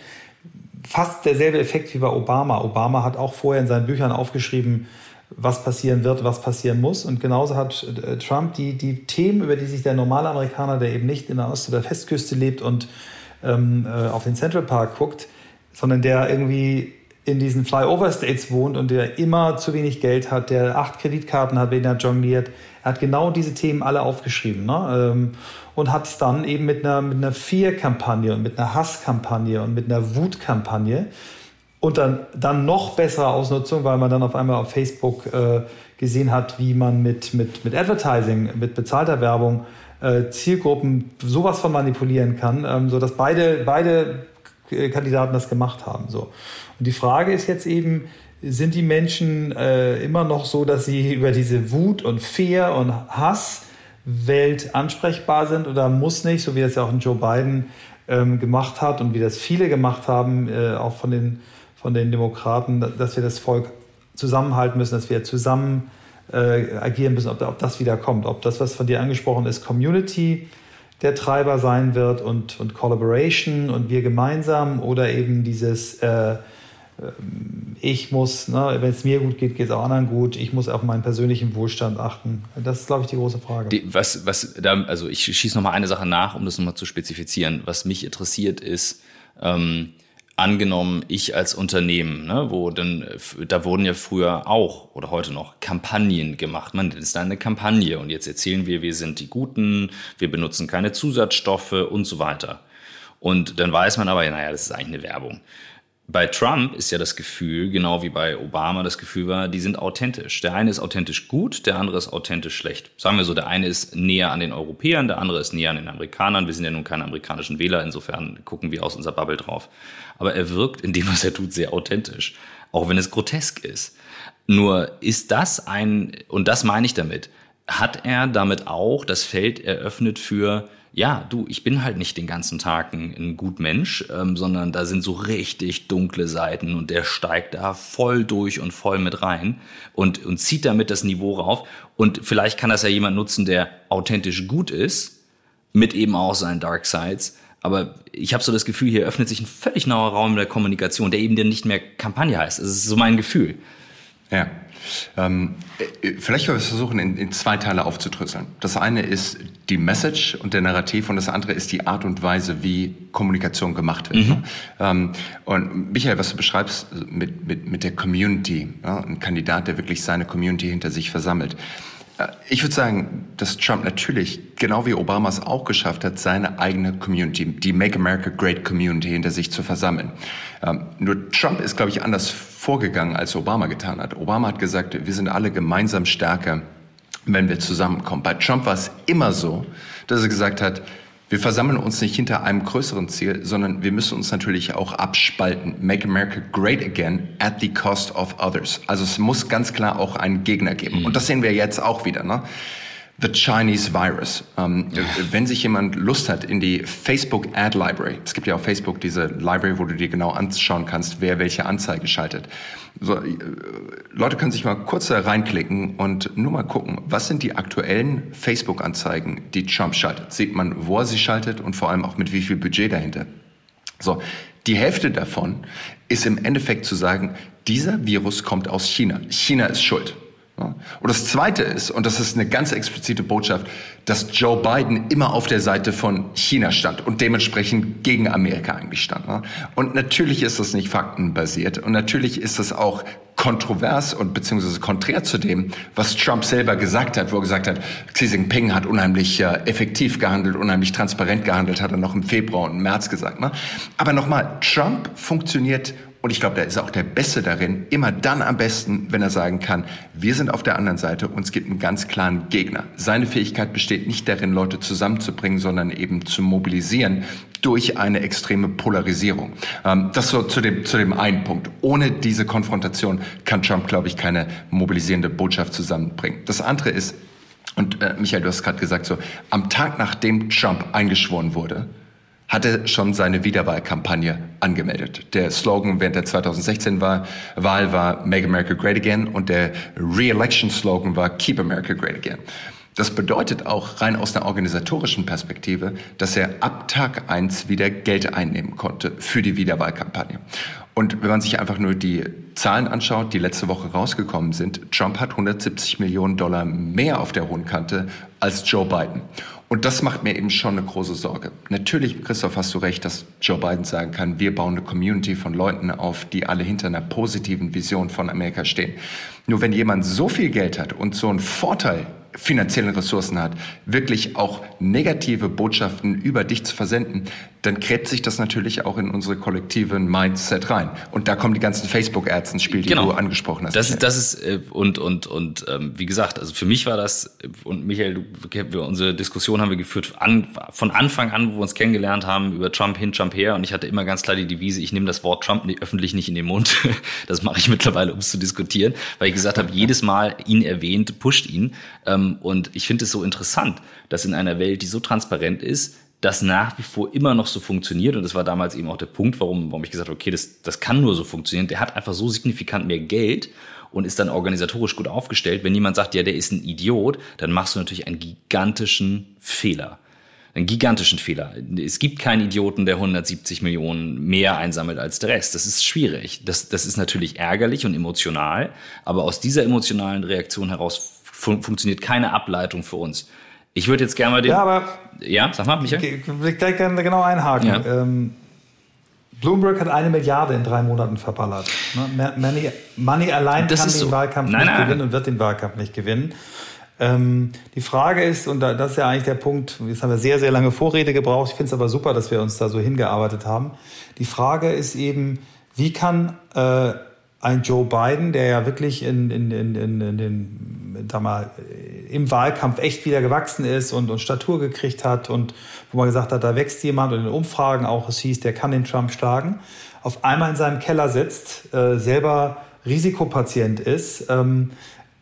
Fast derselbe Effekt wie bei Obama. Obama hat auch vorher in seinen Büchern aufgeschrieben, was passieren wird, was passieren muss. Und genauso hat äh, Trump die, die Themen, über die sich der normale Amerikaner, der eben nicht in der Ost- oder Festküste lebt und ähm, äh, auf den Central Park guckt, sondern der irgendwie in diesen Flyover States wohnt und der immer zu wenig Geld hat, der acht Kreditkarten hat, wen er jongliert. Er hat genau diese Themen alle aufgeschrieben ne? Ähm, und hat es dann eben mit einer, mit einer Fear-Kampagne und mit einer Hasskampagne und mit einer Wutkampagne und dann, dann noch bessere Ausnutzung, weil man dann auf einmal auf Facebook äh, gesehen hat, wie man mit, mit, mit Advertising, mit bezahlter Werbung äh, Zielgruppen sowas von manipulieren kann, ähm, sodass beide, beide Kandidaten das gemacht haben. So. Und die Frage ist jetzt eben, sind die Menschen äh, immer noch so, dass sie über diese Wut und Fear und Hasswelt ansprechbar sind oder muss nicht, so wie das ja auch ein Joe Biden ähm, gemacht hat und wie das viele gemacht haben, äh, auch von den, von den Demokraten, dass wir das Volk zusammenhalten müssen, dass wir zusammen äh, agieren müssen, ob, ob das wieder kommt, ob das, was von dir angesprochen ist, Community, der Treiber sein wird und, und Collaboration und wir gemeinsam oder eben dieses äh, ähm, ich muss, ne, wenn es mir gut geht, geht es auch anderen gut. Ich muss auf meinen persönlichen Wohlstand achten. Das ist, glaube ich, die große Frage. Die, was, was da, also ich schieße noch mal eine Sache nach, um das nochmal zu spezifizieren. Was mich interessiert ist, ähm, angenommen, ich als Unternehmen, ne, wo dann, da wurden ja früher auch oder heute noch Kampagnen gemacht. Man ist da eine Kampagne und jetzt erzählen wir, wir sind die Guten, wir benutzen keine Zusatzstoffe und so weiter. Und dann weiß man aber, naja, das ist eigentlich eine Werbung. Bei Trump ist ja das Gefühl, genau wie bei Obama das Gefühl war, die sind authentisch. Der eine ist authentisch gut, der andere ist authentisch schlecht. Sagen wir so, der eine ist näher an den Europäern, der andere ist näher an den Amerikanern. Wir sind ja nun keine amerikanischen Wähler, insofern gucken wir aus unserer Bubble drauf. Aber er wirkt in dem, was er tut, sehr authentisch, auch wenn es grotesk ist. Nur ist das ein, und das meine ich damit, hat er damit auch das Feld eröffnet für ja, du, ich bin halt nicht den ganzen Tag ein, ein gut Mensch, ähm, sondern da sind so richtig dunkle Seiten und der steigt da voll durch und voll mit rein und, und zieht damit das Niveau rauf. Und vielleicht kann das ja jemand nutzen, der authentisch gut ist, mit eben auch seinen Dark Sides. Aber ich habe so das Gefühl, hier öffnet sich ein völlig neuer Raum der Kommunikation, der eben dann nicht mehr Kampagne heißt. Das ist so mein Gefühl. Ja. Ähm, äh, vielleicht können wir es versuchen, in, in, zwei Teile aufzudröseln. Das eine ist die Message und der Narrativ und das andere ist die Art und Weise, wie Kommunikation gemacht wird. Mhm. Ähm, und Michael, was du beschreibst mit, mit, mit der Community, ja, ein Kandidat, der wirklich seine Community hinter sich versammelt. Äh, ich würde sagen, dass Trump natürlich, genau wie Obama es auch geschafft hat, seine eigene Community, die Make America Great Community hinter sich zu versammeln. Ähm, nur Trump ist, glaube ich, anders vorgegangen, als Obama getan hat. Obama hat gesagt, wir sind alle gemeinsam stärker, wenn wir zusammenkommen. Bei Trump war es immer so, dass er gesagt hat, wir versammeln uns nicht hinter einem größeren Ziel, sondern wir müssen uns natürlich auch abspalten. Make America great again at the cost of others. Also es muss ganz klar auch einen Gegner geben. Und das sehen wir jetzt auch wieder. Ne? The Chinese Virus. Ähm. Wenn sich jemand Lust hat in die Facebook Ad Library, es gibt ja auf Facebook diese Library, wo du dir genau anschauen kannst, wer welche Anzeige schaltet. So, äh, Leute können sich mal kurz da reinklicken und nur mal gucken, was sind die aktuellen Facebook-Anzeigen, die Trump schaltet. Sieht man, wo er sie schaltet und vor allem auch mit wie viel Budget dahinter. So, die Hälfte davon ist im Endeffekt zu sagen, dieser Virus kommt aus China. China ist schuld. Und das Zweite ist, und das ist eine ganz explizite Botschaft, dass Joe Biden immer auf der Seite von China stand und dementsprechend gegen Amerika eigentlich stand. Und natürlich ist das nicht faktenbasiert und natürlich ist das auch kontrovers und beziehungsweise konträr zu dem, was Trump selber gesagt hat, wo er gesagt hat, Xi Jinping hat unheimlich äh, effektiv gehandelt, unheimlich transparent gehandelt, hat er noch im Februar und im März gesagt. Aber nochmal, Trump funktioniert und ich glaube, da ist auch der Beste darin, immer dann am besten, wenn er sagen kann, wir sind auf der anderen Seite und es gibt einen ganz klaren Gegner. Seine Fähigkeit besteht nicht darin, Leute zusammenzubringen, sondern eben zu mobilisieren durch eine extreme Polarisierung. Ähm, das so zu dem, zu dem einen Punkt. Ohne diese Konfrontation kann Trump, glaube ich, keine mobilisierende Botschaft zusammenbringen. Das andere ist, und äh, Michael, du hast gerade gesagt, so, am Tag nachdem Trump eingeschworen wurde, hatte schon seine Wiederwahlkampagne angemeldet. Der Slogan während der 2016 Wahl war Make America Great Again und der Re-Election-Slogan war Keep America Great Again. Das bedeutet auch rein aus einer organisatorischen Perspektive, dass er ab Tag eins wieder Geld einnehmen konnte für die Wiederwahlkampagne. Und wenn man sich einfach nur die Zahlen anschaut, die letzte Woche rausgekommen sind, Trump hat 170 Millionen Dollar mehr auf der hohen Kante als Joe Biden. Und das macht mir eben schon eine große Sorge. Natürlich, Christoph, hast du recht, dass Joe Biden sagen kann, wir bauen eine Community von Leuten auf, die alle hinter einer positiven Vision von Amerika stehen. Nur wenn jemand so viel Geld hat und so einen Vorteil finanziellen Ressourcen hat, wirklich auch negative Botschaften über dich zu versenden, dann gräbt sich das natürlich auch in unsere kollektiven Mindset rein. Und da kommen die ganzen Facebook-Ads ins Spiel, die genau. du angesprochen hast. Das ist, das ist äh, und und und ähm, wie gesagt, also für mich war das und Michael, du, unsere Diskussion haben wir geführt an, von Anfang an, wo wir uns kennengelernt haben über Trump hin, Trump her. Und ich hatte immer ganz klar die Devise: Ich nehme das Wort Trump öffentlich nicht in den Mund. Das mache ich mittlerweile, um es zu diskutieren, weil ich gesagt habe, jedes Mal ihn erwähnt, pusht ihn. Ähm, und ich finde es so interessant, dass in einer Welt, die so transparent ist, das nach wie vor immer noch so funktioniert. Und das war damals eben auch der Punkt, warum, warum ich gesagt habe, okay, das, das kann nur so funktionieren. Der hat einfach so signifikant mehr Geld und ist dann organisatorisch gut aufgestellt. Wenn jemand sagt, ja, der ist ein Idiot, dann machst du natürlich einen gigantischen Fehler. Einen gigantischen Fehler. Es gibt keinen Idioten, der 170 Millionen mehr einsammelt als der Rest. Das ist schwierig. Das, das ist natürlich ärgerlich und emotional, aber aus dieser emotionalen Reaktion heraus fun funktioniert keine Ableitung für uns. Ich würde jetzt gerne mal den. Ja, aber. Ja, sag mal, Michael. Ich gleich gerne genau einhaken. Ja. Ähm, Bloomberg hat eine Milliarde in drei Monaten verballert. Ne? Money, Money allein das kann den so. Wahlkampf nein, nicht nein. gewinnen und wird den Wahlkampf nicht gewinnen. Ähm, die Frage ist, und das ist ja eigentlich der Punkt, jetzt haben wir sehr, sehr lange Vorrede gebraucht, ich finde es aber super, dass wir uns da so hingearbeitet haben. Die Frage ist eben, wie kann äh, ein Joe Biden, der ja wirklich in, in, in, in, in den, sag mal, im Wahlkampf echt wieder gewachsen ist und, und Statur gekriegt hat und wo man gesagt hat, da wächst jemand und in den Umfragen auch es hieß, der kann den Trump schlagen, auf einmal in seinem Keller sitzt, äh, selber Risikopatient ist, ähm,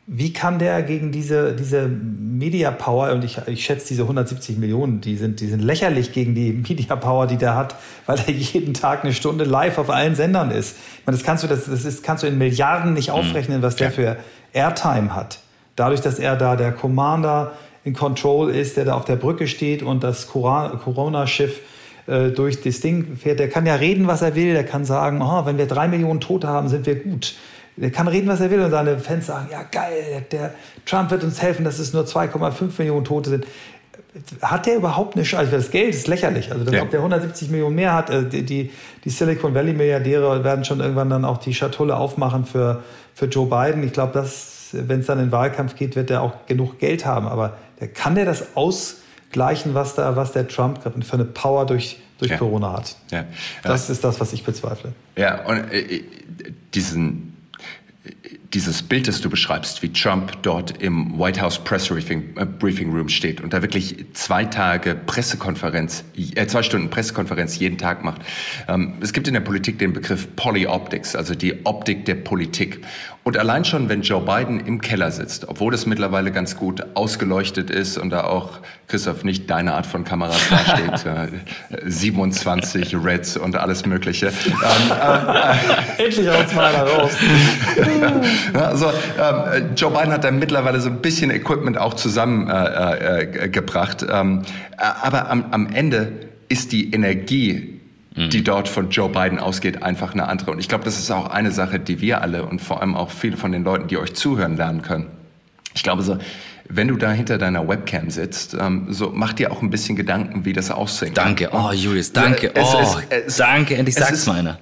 wie kann der gegen diese, diese Media Power, und ich, ich schätze diese 170 Millionen, die sind, die sind lächerlich gegen die Media Power, die der hat, weil er jeden Tag eine Stunde live auf allen Sendern ist. Ich meine, das kannst du, das, das ist, kannst du in Milliarden nicht mhm. aufrechnen, was der für Airtime hat. Dadurch, dass er da der Commander in Control ist, der da auf der Brücke steht und das Corona-Schiff äh, durch das Ding fährt, der kann ja reden, was er will, der kann sagen, oh, wenn wir drei Millionen Tote haben, sind wir gut. Der kann reden, was er will und seine Fans sagen, ja geil, der Trump wird uns helfen, dass es nur 2,5 Millionen Tote sind. Hat der überhaupt eine Chance? Also das Geld ist lächerlich. Also das, ja. ob der 170 Millionen mehr hat, äh, die, die, Silicon Valley Milliardäre werden schon irgendwann dann auch die Schatulle aufmachen für, für Joe Biden. Ich glaube, wenn es dann in den Wahlkampf geht, wird er auch genug Geld haben. Aber der, kann der das ausgleichen, was, da, was der Trump für eine Power durch, durch ja. Corona hat? Ja. Das ist das, was ich bezweifle. Ja, und äh, diesen dieses Bild, das du beschreibst, wie Trump dort im White House Press Briefing, äh, Briefing Room steht und da wirklich zwei Tage Pressekonferenz, äh, zwei Stunden Pressekonferenz jeden Tag macht. Ähm, es gibt in der Politik den Begriff Polyoptics, also die Optik der Politik. Und allein schon, wenn Joe Biden im Keller sitzt, obwohl es mittlerweile ganz gut ausgeleuchtet ist und da auch, Christoph, nicht deine Art von Kamera dasteht, äh, 27 Reds und alles Mögliche. Ähm, äh, Endlich aus meiner raus. also ähm, Joe Biden hat da mittlerweile so ein bisschen Equipment auch zusammengebracht. Äh, äh, ähm, aber am, am Ende ist die Energie die mhm. dort von Joe Biden ausgeht, einfach eine andere. Und ich glaube, das ist auch eine Sache, die wir alle und vor allem auch viele von den Leuten, die euch zuhören, lernen können. Ich glaube so, wenn du da hinter deiner Webcam sitzt, ähm, so mach dir auch ein bisschen Gedanken, wie das aussehen Danke, oh Julius, danke, oh, es, es, danke, endlich sag's mal einer.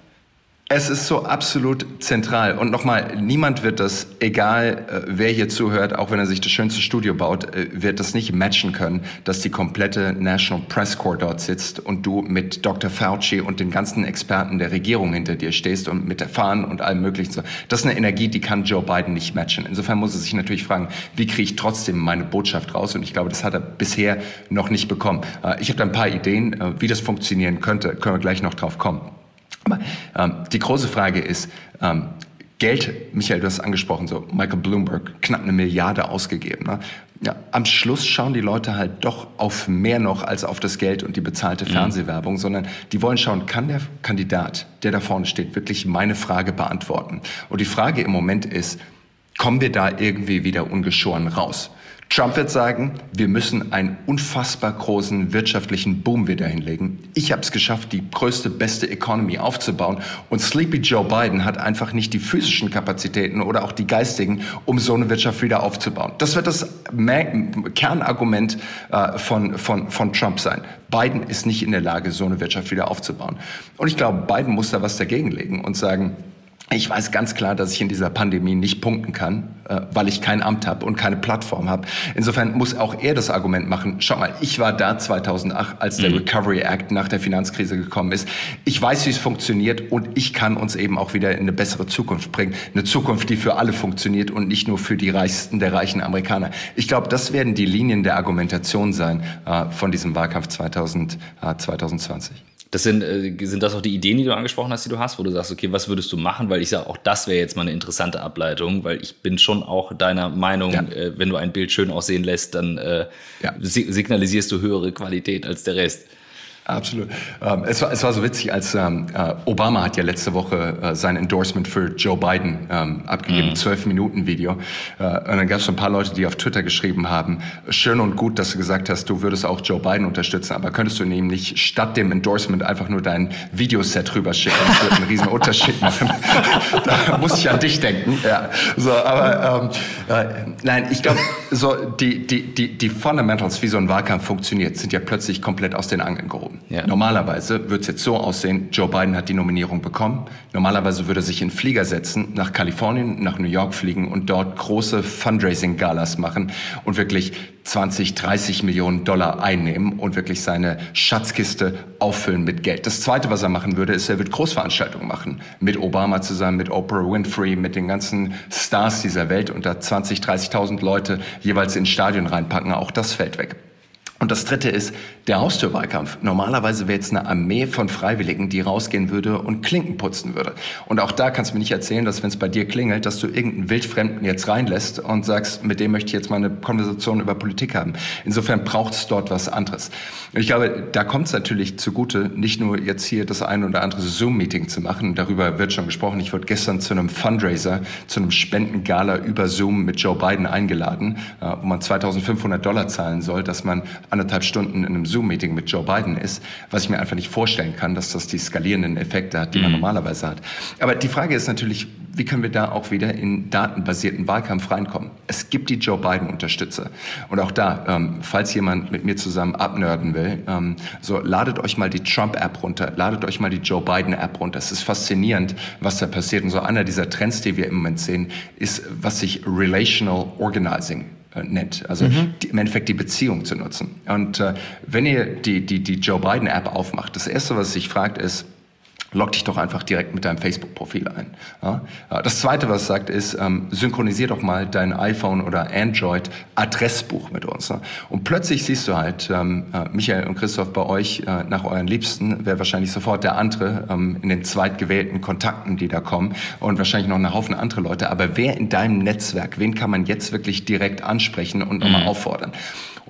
Es ist so absolut zentral. Und nochmal, niemand wird das, egal äh, wer hier zuhört, auch wenn er sich das schönste Studio baut, äh, wird das nicht matchen können, dass die komplette National Press Corps dort sitzt und du mit Dr. Fauci und den ganzen Experten der Regierung hinter dir stehst und mit der Fahnen und allem Möglichen. Das ist eine Energie, die kann Joe Biden nicht matchen. Insofern muss er sich natürlich fragen, wie kriege ich trotzdem meine Botschaft raus? Und ich glaube, das hat er bisher noch nicht bekommen. Äh, ich habe da ein paar Ideen, wie das funktionieren könnte. Können wir gleich noch drauf kommen. Aber ähm, die große Frage ist, ähm, Geld, Michael, du hast angesprochen, so Michael Bloomberg, knapp eine Milliarde ausgegeben. Ne? Ja, am Schluss schauen die Leute halt doch auf mehr noch als auf das Geld und die bezahlte mhm. Fernsehwerbung, sondern die wollen schauen, kann der Kandidat, der da vorne steht, wirklich meine Frage beantworten? Und die Frage im Moment ist, kommen wir da irgendwie wieder ungeschoren raus? Trump wird sagen, wir müssen einen unfassbar großen wirtschaftlichen Boom wieder hinlegen. Ich habe es geschafft, die größte, beste Economy aufzubauen. Und Sleepy Joe Biden hat einfach nicht die physischen Kapazitäten oder auch die geistigen, um so eine Wirtschaft wieder aufzubauen. Das wird das Kernargument äh, von, von, von Trump sein. Biden ist nicht in der Lage, so eine Wirtschaft wieder aufzubauen. Und ich glaube, Biden muss da was dagegen legen und sagen, ich weiß ganz klar, dass ich in dieser Pandemie nicht punkten kann, äh, weil ich kein Amt habe und keine Plattform habe. Insofern muss auch er das Argument machen. Schau mal, ich war da 2008, als der mhm. Recovery Act nach der Finanzkrise gekommen ist. Ich weiß, wie es funktioniert und ich kann uns eben auch wieder in eine bessere Zukunft bringen. Eine Zukunft, die für alle funktioniert und nicht nur für die reichsten der reichen Amerikaner. Ich glaube, das werden die Linien der Argumentation sein äh, von diesem Wahlkampf 2000, äh, 2020. Das sind, äh, sind das auch die Ideen, die du angesprochen hast, die du hast, wo du sagst, okay, was würdest du machen? Weil ich sage, auch das wäre jetzt mal eine interessante Ableitung, weil ich bin schon auch deiner Meinung, ja. äh, wenn du ein Bild schön aussehen lässt, dann äh, ja. signalisierst du höhere Qualität als der Rest. Absolut. Ähm, es, war, es war so witzig, als ähm, äh, Obama hat ja letzte Woche äh, sein Endorsement für Joe Biden ähm, abgegeben, zwölf mhm. Minuten Video. Äh, und dann gab es so ein paar Leute, die auf Twitter geschrieben haben, schön und gut, dass du gesagt hast, du würdest auch Joe Biden unterstützen, aber könntest du ihm nicht statt dem Endorsement einfach nur dein Videoset rüberschicken? Das würde einen riesen Unterschied machen. da muss ich an dich denken. Ja. So, aber ähm, äh, nein, ich glaube, so die, die, die, die Fundamentals, wie so ein Wahlkampf funktioniert, sind ja plötzlich komplett aus den Angeln gehoben. Ja. Normalerweise wird es jetzt so aussehen, Joe Biden hat die Nominierung bekommen. Normalerweise würde er sich in Flieger setzen, nach Kalifornien, nach New York fliegen und dort große Fundraising-Galas machen und wirklich 20, 30 Millionen Dollar einnehmen und wirklich seine Schatzkiste auffüllen mit Geld. Das Zweite, was er machen würde, ist, er wird Großveranstaltungen machen. Mit Obama zusammen, mit Oprah Winfrey, mit den ganzen Stars dieser Welt und da 20, 30.000 Leute jeweils ins Stadion reinpacken. Auch das fällt weg. Und das dritte ist der Haustürwahlkampf. Normalerweise wäre jetzt eine Armee von Freiwilligen, die rausgehen würde und Klinken putzen würde. Und auch da kannst du mir nicht erzählen, dass wenn es bei dir klingelt, dass du irgendeinen Wildfremden jetzt reinlässt und sagst, mit dem möchte ich jetzt mal eine Konversation über Politik haben. Insofern braucht es dort was anderes. Und ich glaube, da kommt es natürlich zugute, nicht nur jetzt hier das eine oder andere Zoom-Meeting zu machen. Darüber wird schon gesprochen. Ich wurde gestern zu einem Fundraiser, zu einem Spendengala über Zoom mit Joe Biden eingeladen, äh, wo man 2500 Dollar zahlen soll, dass man anderthalb Stunden in einem Zoom-Meeting mit Joe Biden ist, was ich mir einfach nicht vorstellen kann, dass das die skalierenden Effekte hat, die man mhm. normalerweise hat. Aber die Frage ist natürlich, wie können wir da auch wieder in datenbasierten Wahlkampf reinkommen? Es gibt die Joe Biden-Unterstützer. Und auch da, ähm, falls jemand mit mir zusammen abnörden will, ähm, so ladet euch mal die Trump-App runter, ladet euch mal die Joe Biden-App runter. Es ist faszinierend, was da passiert. Und so einer dieser Trends, die wir im Moment sehen, ist, was sich Relational Organizing äh, nennt. Also mhm. die, im Endeffekt die Beziehung zu nutzen. Und äh, wenn ihr die, die, die Joe Biden App aufmacht, das Erste, was sich fragt, ist, log dich doch einfach direkt mit deinem Facebook-Profil ein. Ja? Das Zweite, was es sagt, ist, ähm, synchronisier doch mal dein iPhone oder Android-Adressbuch mit uns. Ne? Und plötzlich siehst du halt, ähm, äh, Michael und Christoph, bei euch äh, nach euren Liebsten wäre wahrscheinlich sofort der andere ähm, in den zweitgewählten Kontakten, die da kommen und wahrscheinlich noch einen Haufen andere Leute. Aber wer in deinem Netzwerk, wen kann man jetzt wirklich direkt ansprechen und nochmal mhm. auffordern?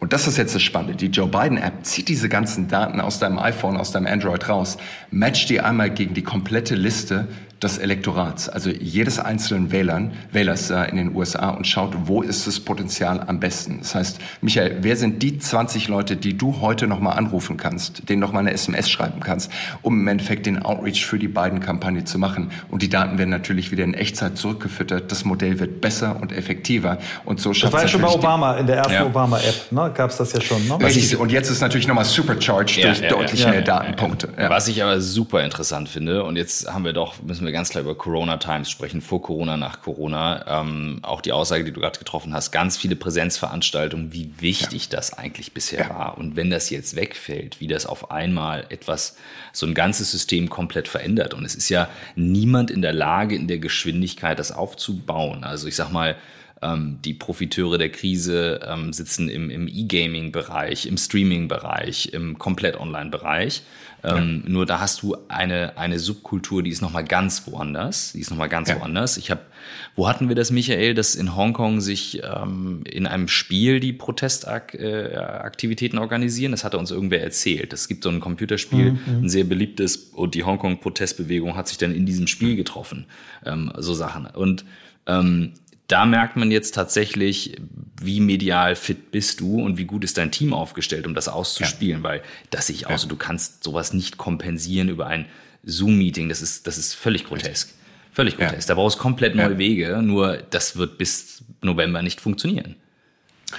Und das ist jetzt das Spannende. Die Joe Biden App zieht diese ganzen Daten aus deinem iPhone, aus deinem Android raus, matcht die einmal gegen die komplette Liste des Elektorats, also jedes einzelnen Wählern, Wählers äh, in den USA und schaut, wo ist das Potenzial am besten. Das heißt, Michael, wer sind die 20 Leute, die du heute nochmal anrufen kannst, denen nochmal eine SMS schreiben kannst, um im Endeffekt den Outreach für die beiden Kampagne zu machen? Und die Daten werden natürlich wieder in Echtzeit zurückgefüttert. Das Modell wird besser und effektiver und so schafft Das war ja schon bei Obama, in der ersten ja. Obama-App, ne? gab es das ja schon. Ne? Richtig, und jetzt ist natürlich nochmal supercharged ja, durch ja, deutlich mehr Datenpunkte. Was ich aber super interessant finde, und jetzt haben wir doch, müssen wir wir ganz klar über Corona Times sprechen, vor Corona, nach Corona. Ähm, auch die Aussage, die du gerade getroffen hast, ganz viele Präsenzveranstaltungen, wie wichtig ja. das eigentlich bisher ja. war. Und wenn das jetzt wegfällt, wie das auf einmal etwas, so ein ganzes System komplett verändert. Und es ist ja niemand in der Lage, in der Geschwindigkeit das aufzubauen. Also ich sag mal, ähm, die Profiteure der Krise ähm, sitzen im, im E-Gaming-Bereich, im Streaming-Bereich, im Komplett-Online-Bereich. Ähm, ja. Nur da hast du eine, eine Subkultur, die ist nochmal ganz woanders. Die ist nochmal ganz ja. woanders. Ich habe, wo hatten wir das, Michael, dass in Hongkong sich ähm, in einem Spiel die Protestaktivitäten äh, organisieren? Das hatte uns irgendwer erzählt. Es gibt so ein Computerspiel, mhm. ein sehr beliebtes, und die Hongkong-Protestbewegung hat sich dann in diesem Spiel getroffen. Ähm, so Sachen. Und ähm, da merkt man jetzt tatsächlich, wie medial fit bist du und wie gut ist dein Team aufgestellt, um das auszuspielen, ja. weil das sehe ich auch so, du kannst sowas nicht kompensieren über ein Zoom-Meeting, das ist, das ist völlig grotesk. Völlig grotesk. Da brauchst du komplett neue Wege, nur das wird bis November nicht funktionieren.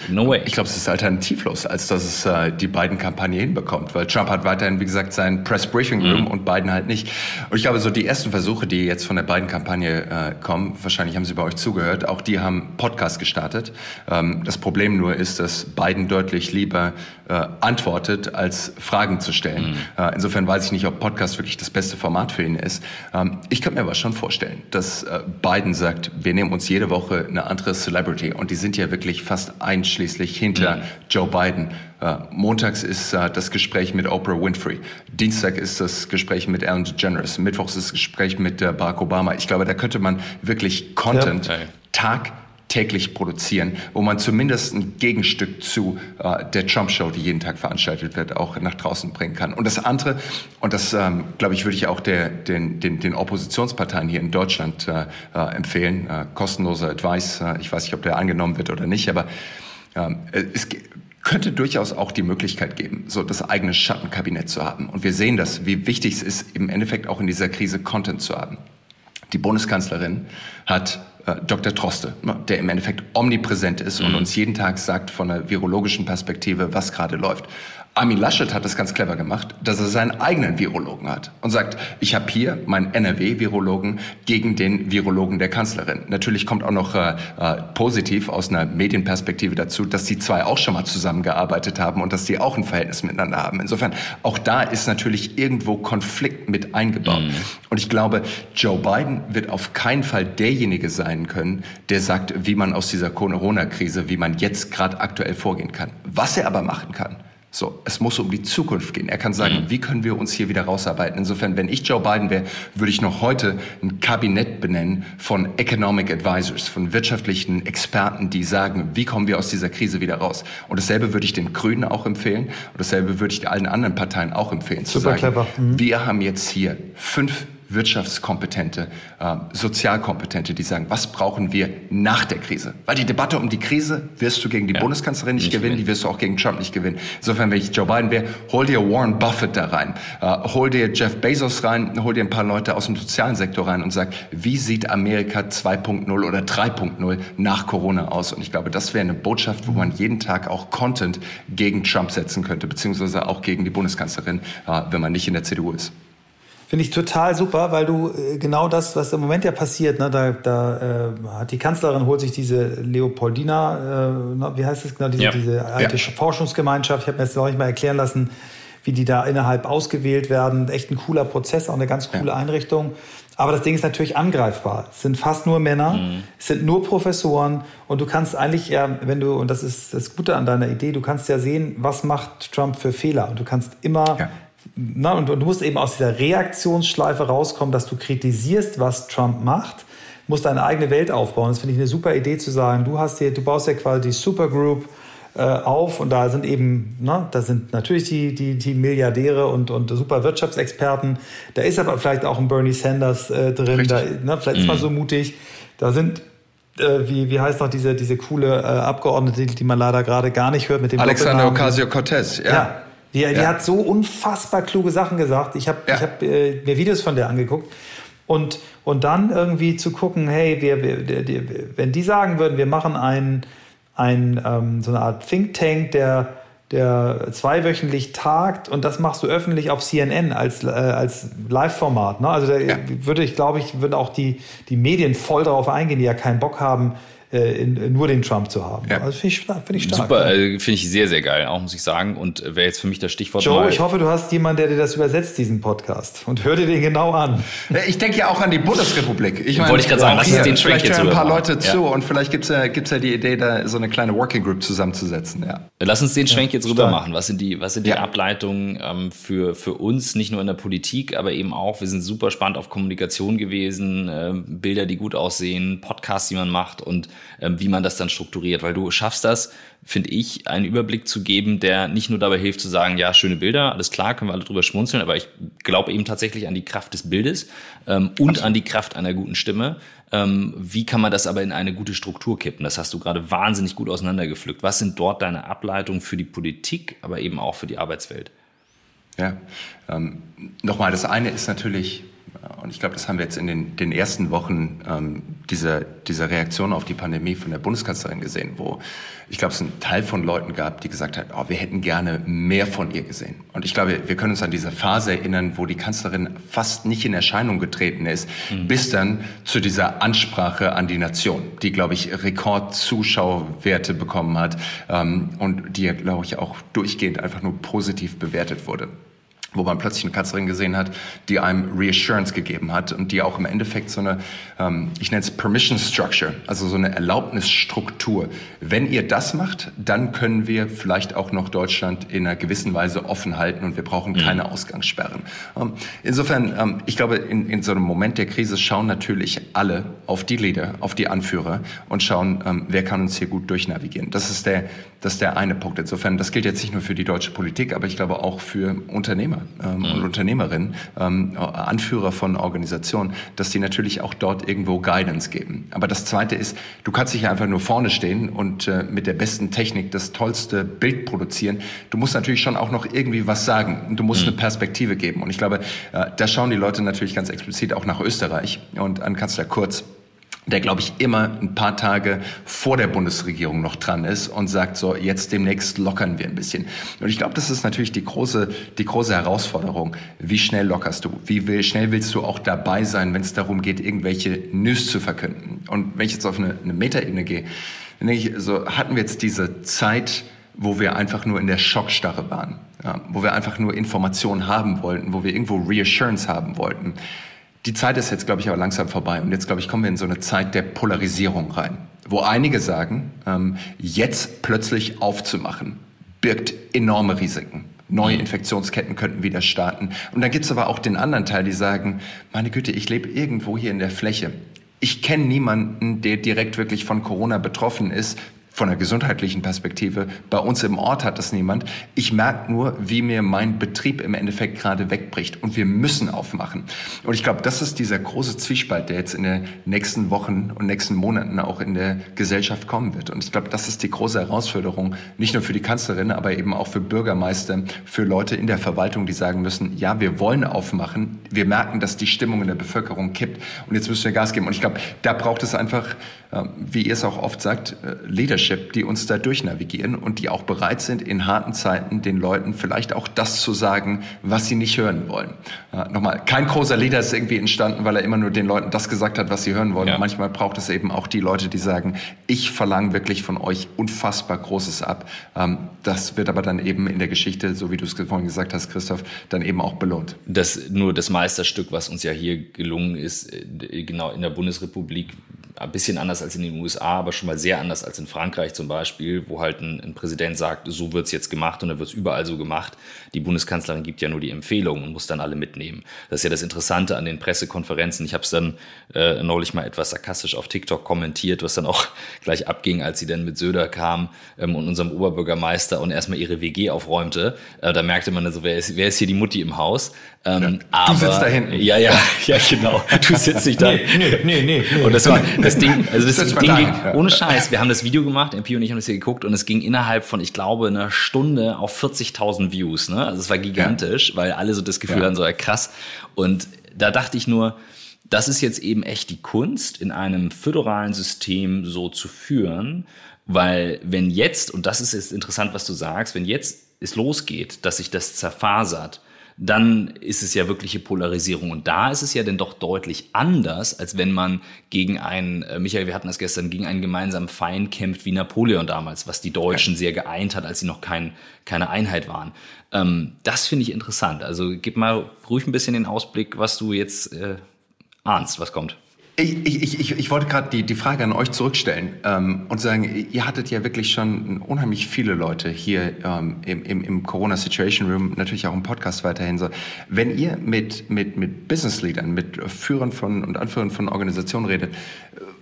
No way. Ich glaube, es ist alternativlos, als dass es äh, die beiden Kampagnen hinbekommt, weil Trump hat weiterhin, wie gesagt, sein Press Briefing Room mm. und Biden halt nicht. Und ich glaube, so die ersten Versuche, die jetzt von der beiden Kampagne äh, kommen, wahrscheinlich haben Sie bei euch zugehört, auch die haben Podcast gestartet. Ähm, das Problem nur ist, dass Biden deutlich lieber äh, antwortet, als Fragen zu stellen. Mm. Äh, insofern weiß ich nicht, ob Podcast wirklich das beste Format für ihn ist. Ähm, ich könnte mir aber schon vorstellen, dass äh, Biden sagt, wir nehmen uns jede Woche eine andere Celebrity und die sind ja wirklich fast ein einschließlich hinter mhm. Joe Biden. Äh, montags ist äh, das Gespräch mit Oprah Winfrey. Dienstag ist das Gespräch mit Ellen DeGeneres. Mittwochs ist das Gespräch mit Barack Obama. Ich glaube, da könnte man wirklich Content ja. Tag täglich produzieren, wo man zumindest ein Gegenstück zu äh, der Trump-Show, die jeden Tag veranstaltet wird, auch nach draußen bringen kann. Und das andere, und das, ähm, glaube ich, würde ich auch der, den, den, den Oppositionsparteien hier in Deutschland äh, äh, empfehlen, äh, kostenloser Advice, äh, ich weiß nicht, ob der angenommen wird oder nicht, aber ähm, es könnte durchaus auch die Möglichkeit geben, so das eigene Schattenkabinett zu haben. Und wir sehen das, wie wichtig es ist, im Endeffekt auch in dieser Krise Content zu haben. Die Bundeskanzlerin hat äh, Dr. Troste, der im Endeffekt omnipräsent ist mhm. und uns jeden Tag sagt von einer virologischen Perspektive, was gerade läuft. Armin Laschet hat das ganz clever gemacht, dass er seinen eigenen Virologen hat und sagt, ich habe hier meinen NRW-Virologen gegen den Virologen der Kanzlerin. Natürlich kommt auch noch äh, äh, positiv aus einer Medienperspektive dazu, dass die zwei auch schon mal zusammengearbeitet haben und dass die auch ein Verhältnis miteinander haben. Insofern, auch da ist natürlich irgendwo Konflikt mit eingebaut. Mhm. Und ich glaube, Joe Biden wird auf keinen Fall derjenige sein können, der sagt, wie man aus dieser Corona-Krise, wie man jetzt gerade aktuell vorgehen kann. Was er aber machen kann, So, es muss um die Zukunft gehen. Er kann sagen, mhm. wie können wir uns hier wieder rausarbeiten? Insofern, wenn ich Joe Biden wäre, würde ich noch heute ein Kabinett benennen von Economic Advisors, von wirtschaftlichen Experten, die sagen, wie kommen wir aus dieser Krise wieder raus? Und dasselbe würde ich den Grünen auch empfehlen und dasselbe würde ich allen anderen Parteien auch empfehlen. Super zu sagen, clever. Mhm. Wir haben jetzt hier fünf Wirtschaftskompetente, äh, Sozialkompetente, die sagen, was brauchen wir nach der Krise? Weil die Debatte um die Krise wirst du gegen die ja, Bundeskanzlerin nicht, nicht gewinnen, gewinnen, die wirst du auch gegen Trump nicht gewinnen. Insofern, wenn ich Joe Biden wäre, hol dir Warren Buffett da rein, äh, hol dir Jeff Bezos rein, hol dir ein paar Leute aus dem sozialen Sektor rein und sag, wie sieht Amerika 2.0 oder 3.0 nach Corona aus? Und ich glaube, das wäre eine Botschaft, wo man jeden Tag auch Content gegen Trump setzen könnte, beziehungsweise auch gegen die Bundeskanzlerin, äh, wenn man nicht in der CDU ist. Finde ich total super, weil du äh, genau das, was im Moment ja passiert, ne, da, da äh, hat die Kanzlerin holt sich diese Leopoldina, äh, wie heißt das genau, diese, ja. diese alte ja. Forschungsgemeinschaft. Ich habe mir jetzt noch nicht mal erklären lassen, wie die da innerhalb ausgewählt werden. Echt ein cooler Prozess, auch eine ganz coole ja. Einrichtung. Aber das Ding ist natürlich angreifbar. Es sind fast nur Männer, mhm. es sind nur Professoren und du kannst eigentlich ja, wenn du, und das ist das Gute an deiner Idee, du kannst ja sehen, was macht Trump für Fehler und du kannst immer na, und, und, du musst eben aus dieser Reaktionsschleife rauskommen, dass du kritisierst, was Trump macht, musst deine eigene Welt aufbauen. Das finde ich eine super Idee zu sagen, du hast hier, du baust ja quasi die Supergroup äh, auf und da sind eben, na, da sind natürlich die, die, die Milliardäre und, und super Wirtschaftsexperten. Da ist aber vielleicht auch ein Bernie Sanders äh, drin, da, na, vielleicht mhm. ist man so mutig. Da sind äh, wie, wie heißt noch diese, diese coole äh, Abgeordnete, die man leider gerade gar nicht hört mit dem Alexander Ocasio-Cortez, ja. ja. Die, ja. die hat so unfassbar kluge Sachen gesagt. Ich habe ja. hab, äh, mir Videos von der angeguckt. Und, und dann irgendwie zu gucken, hey, wir, wir, wir, wenn die sagen würden, wir machen ein, ein, ähm, so eine Art Think Tank, der, der zweiwöchentlich tagt und das machst du öffentlich auf CNN als, äh, als Live-Format. Ne? Also da ja. würde ich, glaube ich, würden auch die, die Medien voll darauf eingehen, die ja keinen Bock haben, äh, in, nur den Trump zu haben. Ja. Also finde ich, find ich stark. Super, äh, finde ich sehr, sehr geil, auch muss ich sagen. Und wäre jetzt für mich das Stichwort. Joe, ich hoffe, du hast jemanden, der dir das übersetzt, diesen Podcast. Und hör dir den genau an. Ich denke ja auch an die Bundesrepublik. Ich meine, Wollte ich gerade sagen, lass uns den Track jetzt hören ein paar Leute zu ja. und vielleicht gibt es ja, gibt's ja die Idee, da so eine kleine Working Group zusammenzusetzen. Ja. Lass uns den Schwenk jetzt rüber machen. Was sind die, was sind die Ableitungen ähm, für, für uns, nicht nur in der Politik, aber eben auch, wir sind super spannend auf Kommunikation gewesen, äh, Bilder, die gut aussehen, Podcasts, die man macht und äh, wie man das dann strukturiert, weil du schaffst das, finde ich, einen Überblick zu geben, der nicht nur dabei hilft zu sagen, ja, schöne Bilder, alles klar, können wir alle drüber schmunzeln, aber ich glaube eben tatsächlich an die Kraft des Bildes ähm, und Absolut. an die Kraft einer guten Stimme. Ähm, wie kann man das aber in eine gute Struktur kippen? Das hast du gerade wahnsinnig gut auseinandergepflückt. Was sind dort deine Ableitungen für die Politik, aber eben auch für die Arbeitswelt? Ja, ähm, nochmal, das eine ist natürlich und ich glaube, das haben wir jetzt in den, den ersten Wochen ähm, dieser, dieser Reaktion auf die Pandemie von der Bundeskanzlerin gesehen, wo ich glaube, es einen Teil von Leuten gab, die gesagt haben, oh, wir hätten gerne mehr von ihr gesehen. Und ich glaube, wir können uns an diese Phase erinnern, wo die Kanzlerin fast nicht in Erscheinung getreten ist, mhm. bis dann zu dieser Ansprache an die Nation, die, glaube ich, Rekordzuschauerwerte bekommen hat ähm, und die, glaube ich, auch durchgehend einfach nur positiv bewertet wurde wo man plötzlich eine Kanzlerin gesehen hat, die einem Reassurance gegeben hat und die auch im Endeffekt so eine, ähm, ich nenne es Permission Structure, also so eine Erlaubnisstruktur. Wenn ihr das macht, dann können wir vielleicht auch noch Deutschland in einer gewissen Weise offen halten und wir brauchen mhm. keine. Ausgangssperren. Ähm, insofern, ähm, ich glaube, in, in so einem Moment der Krise schauen natürlich alle auf die Leader, auf die Anführer und schauen, ähm, wer kann uns hier gut durchnavigieren. Das ist der, das ist der eine Punkt. Insofern, das gilt jetzt nicht nur für die deutsche Politik, aber ich glaube auch für Unternehmer ähm, mhm. und Unternehmerinnen, ähm, Anführer von Organisationen, dass die natürlich auch dort irgendwo Guidance geben. Aber das Zweite ist, du kannst nicht einfach nur vorne stehen und äh, mit der besten Technik das tollste Bild produzieren. Du musst natürlich schon auch noch irgendwie was sagen. Du musst mhm. eine Perspektive geben. Und ich glaube, äh, da schauen die Leute natürlich ganz explizit auch nach Österreich und an Kanzler Kurz der, glaube ich, immer ein paar Tage vor der Bundesregierung noch dran ist und sagt so, jetzt demnächst lockern wir ein bisschen. Und ich glaube, das ist natürlich die große, die große Herausforderung. Wie schnell lockerst du? Wie will, schnell willst du auch dabei sein, wenn es darum geht, irgendwelche News zu verkünden? Und wenn ich jetzt auf eine, eine Metaebene gehe, dann denke ich, so hatten wir jetzt diese Zeit, wo wir einfach nur in der Schockstarre waren, ja, wo wir einfach nur Informationen haben wollten, wo wir irgendwo Reassurance haben wollten. Die Zeit ist jetzt, glaube ich, aber langsam vorbei. Und jetzt, glaube ich, kommen wir in so eine Zeit der Polarisierung rein, wo einige sagen, ähm, jetzt plötzlich aufzumachen, birgt enorme Risiken. Neue Infektionsketten könnten wieder starten. Und dann gibt's aber auch den anderen Teil, die sagen, meine Güte, ich lebe irgendwo hier in der Fläche. Ich kenne niemanden, der direkt wirklich von Corona betroffen ist von der gesundheitlichen Perspektive. Bei uns im Ort hat das niemand. Ich merke nur, wie mir mein Betrieb im Endeffekt gerade wegbricht. Und wir müssen aufmachen. Und ich glaube, das ist dieser große Zwiespalt, der jetzt in den nächsten Wochen und nächsten Monaten auch in der Gesellschaft kommen wird. Und ich glaube, das ist die große Herausforderung, nicht nur für die Kanzlerin, aber eben auch für Bürgermeister, für Leute in der Verwaltung, die sagen müssen, ja, wir wollen aufmachen. Wir merken, dass die Stimmung in der Bevölkerung kippt. Und jetzt müssen wir Gas geben. Und ich glaube, da braucht es einfach, wie ihr es auch oft sagt, äh, Leadership. Die uns da durchnavigieren und die auch bereit sind, in harten Zeiten den Leuten vielleicht auch das zu sagen, was sie nicht hören wollen. Nochmal, kein großer Leader ist irgendwie entstanden, weil er immer nur den Leuten das gesagt hat, was sie hören wollen. Ja. Manchmal braucht es eben auch die Leute, die sagen, ich verlange wirklich von euch unfassbar Großes ab. Ähm, das wird aber dann eben in der Geschichte, so wie du es vorhin gesagt hast, Christoph, dann eben auch belohnt. Das nur das Meisterstück, was uns ja hier gelungen ist, äh, genau in der Bundesrepublik, ein bisschen anders als in den USA, aber schon mal sehr anders als in Frankreich zum Beispiel, wo halt ein, ein Präsident sagt, so wird es jetzt gemacht und dann wird es überall so gemacht. Die Bundeskanzlerin gibt ja nur die Empfehlung und muss dann alle mitnehmen. Das ist ja das Interessante an den Pressekonferenzen. Ich habe es dann äh, neulich mal etwas sarkastisch auf TikTok kommentiert, was dann auch gleich abging, als sie dann mit Söder kam ähm, und unserem Oberbürgermeister und erstmal ihre WG aufräumte. Äh, da merkte man dann so, wer ist, wer ist hier die Mutti im Haus? Ähm, ja, aber, du sitzt da hinten. Ja, ja, ja, genau. Du sitzt nicht da. nee, nee, nee, nee. Und das war das Ding, also das, das Ding ging, ohne Scheiß. Wir haben das Video gemacht, MP und ich haben das hier geguckt und es ging innerhalb von, ich glaube, einer Stunde auf 40.000 Views. Ne? Also es war gigantisch, ja. weil alle so das Gefühl ja. hatten, so ja, krass. Und da dachte ich nur, das ist jetzt eben echt die Kunst, in einem föderalen System so zu führen, weil wenn jetzt, und das ist jetzt interessant, was du sagst, wenn jetzt es losgeht, dass sich das zerfasert, dann ist es ja wirkliche Polarisierung. Und da ist es ja dann doch deutlich anders, als wenn man gegen einen, äh, Michael, wir hatten das gestern, gegen einen gemeinsamen Feind kämpft wie Napoleon damals, was die Deutschen sehr geeint hat, als sie noch kein, keine Einheit waren. Ähm, das finde ich interessant. Also gib mal ruhig ein bisschen den Ausblick, was du jetzt äh, ahnst, was kommt. Ich, ich, ich, ich wollte gerade die, die Frage an euch zurückstellen ähm, und sagen, ihr hattet ja wirklich schon unheimlich viele Leute hier ähm, im, im, im Corona Situation Room, natürlich auch im Podcast weiterhin so. Wenn ihr mit, mit, mit Business Leadern, mit Führern von und Anführern von Organisationen redet,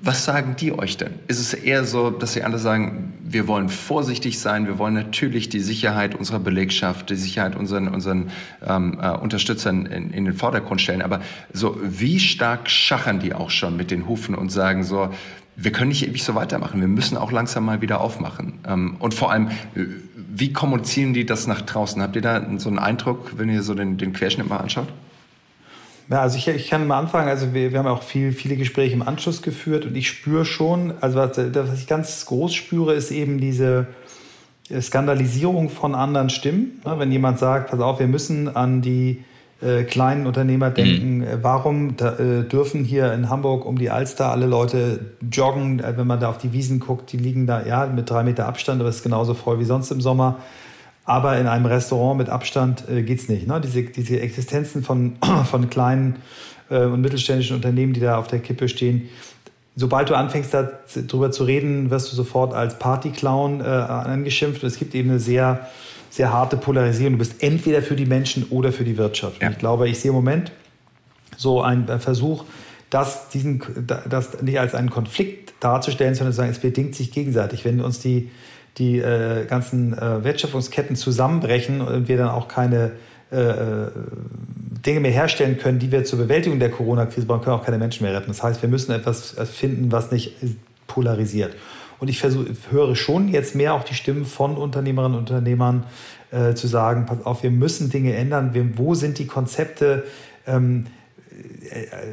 was sagen die euch denn? Ist es eher so, dass die anderen sagen, wir wollen vorsichtig sein, wir wollen natürlich die Sicherheit unserer Belegschaft, die Sicherheit unseren, unseren ähm, äh, Unterstützern in, in den Vordergrund stellen, aber so wie stark schachern die auch schon mit den Hufen und sagen so, wir können nicht ewig so weitermachen, wir müssen auch langsam mal wieder aufmachen. Ähm, und vor allem, äh, wie kommunizieren die das nach draußen? Habt ihr da so einen Eindruck, wenn ihr so den, den Querschnitt mal anschaut? Ja, also ich, ich kann mal anfangen. Also wir, wir haben auch viel, viele Gespräche im Anschluss geführt und ich spüre schon, also was, was ich ganz groß spüre, ist eben diese Skandalisierung von anderen Stimmen. Wenn jemand sagt, pass auf, wir müssen an die äh, kleinen Unternehmer denken, mhm. warum da, äh, dürfen hier in Hamburg um die Alster alle Leute joggen, äh, wenn man da auf die Wiesen guckt, die liegen da ja mit drei Meter Abstand, aber es ist genauso voll wie sonst im Sommer. Aber in einem Restaurant mit Abstand äh, geht es nicht. Ne? Diese, diese Existenzen von, von kleinen äh, und mittelständischen Unternehmen, die da auf der Kippe stehen, sobald du anfängst darüber zu reden, wirst du sofort als Partyclown äh, angeschimpft. Und es gibt eben eine sehr, sehr harte Polarisierung. Du bist entweder für die Menschen oder für die Wirtschaft. Ja. Ich glaube, ich sehe im Moment so einen Versuch, das, diesen, das nicht als einen Konflikt darzustellen, sondern zu sagen, es bedingt sich gegenseitig. Wenn uns die die äh, ganzen äh, Wertschöpfungsketten zusammenbrechen und wir dann auch keine äh, äh, Dinge mehr herstellen können, die wir zur Bewältigung der Corona-Krise brauchen, können auch keine Menschen mehr retten. Das heißt, wir müssen etwas finden, was nicht polarisiert. Und ich versuch, höre schon jetzt mehr auch die Stimmen von Unternehmerinnen und Unternehmern äh, zu sagen, pass auf, wir müssen Dinge ändern. Wir, wo sind die Konzepte? Ähm,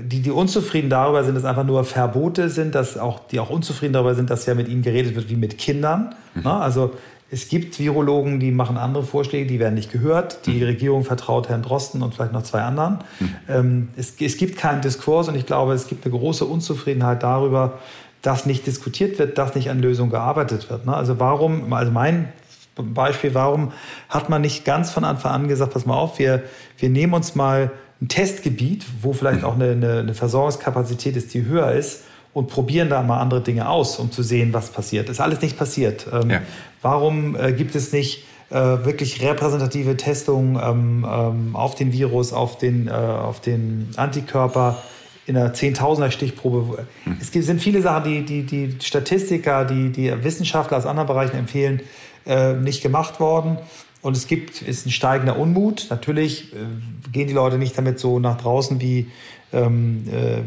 die, die unzufrieden darüber sind, dass einfach nur Verbote sind, dass auch, die auch unzufrieden darüber sind, dass ja mit ihnen geredet wird wie mit Kindern. Mhm. Ne? Also es gibt Virologen, die machen andere Vorschläge, die werden nicht gehört. Die mhm. Regierung vertraut Herrn Drosten und vielleicht noch zwei anderen. Mhm. Ähm, es, es gibt keinen Diskurs und ich glaube, es gibt eine große Unzufriedenheit darüber, dass nicht diskutiert wird, dass nicht an Lösungen gearbeitet wird. Ne? Also warum, also mein Beispiel, warum hat man nicht ganz von Anfang an gesagt, pass mal auf, wir, wir nehmen uns mal ein Testgebiet, wo vielleicht auch eine, eine, eine Versorgungskapazität ist, die höher ist und probieren da mal andere Dinge aus, um zu sehen, was passiert. Das ist alles nicht passiert. Ähm, ja. Warum äh, gibt es nicht äh, wirklich repräsentative Testungen ähm, ähm, auf den Virus, auf den, äh, auf den Antikörper in einer Zehntausender Stichprobe. Hm. Es sind viele Sachen, die die, die Statistiker, die, die Wissenschaftler aus anderen Bereichen empfehlen, äh, nicht gemacht worden. Und es gibt, ist ein steigender Unmut. Natürlich äh, gehen die Leute nicht damit so nach draußen, wie, ähm, äh,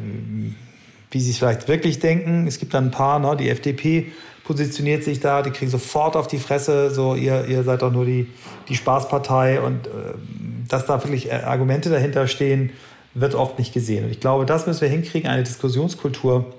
wie sie es vielleicht wirklich denken. Es gibt dann ein paar, ne, die FDP positioniert sich da, die kriegen sofort auf die Fresse, so ihr, ihr seid doch nur die, die Spaßpartei und äh, dass da wirklich Argumente dahinter stehen, wird oft nicht gesehen. Und ich glaube, das müssen wir hinkriegen, eine Diskussionskultur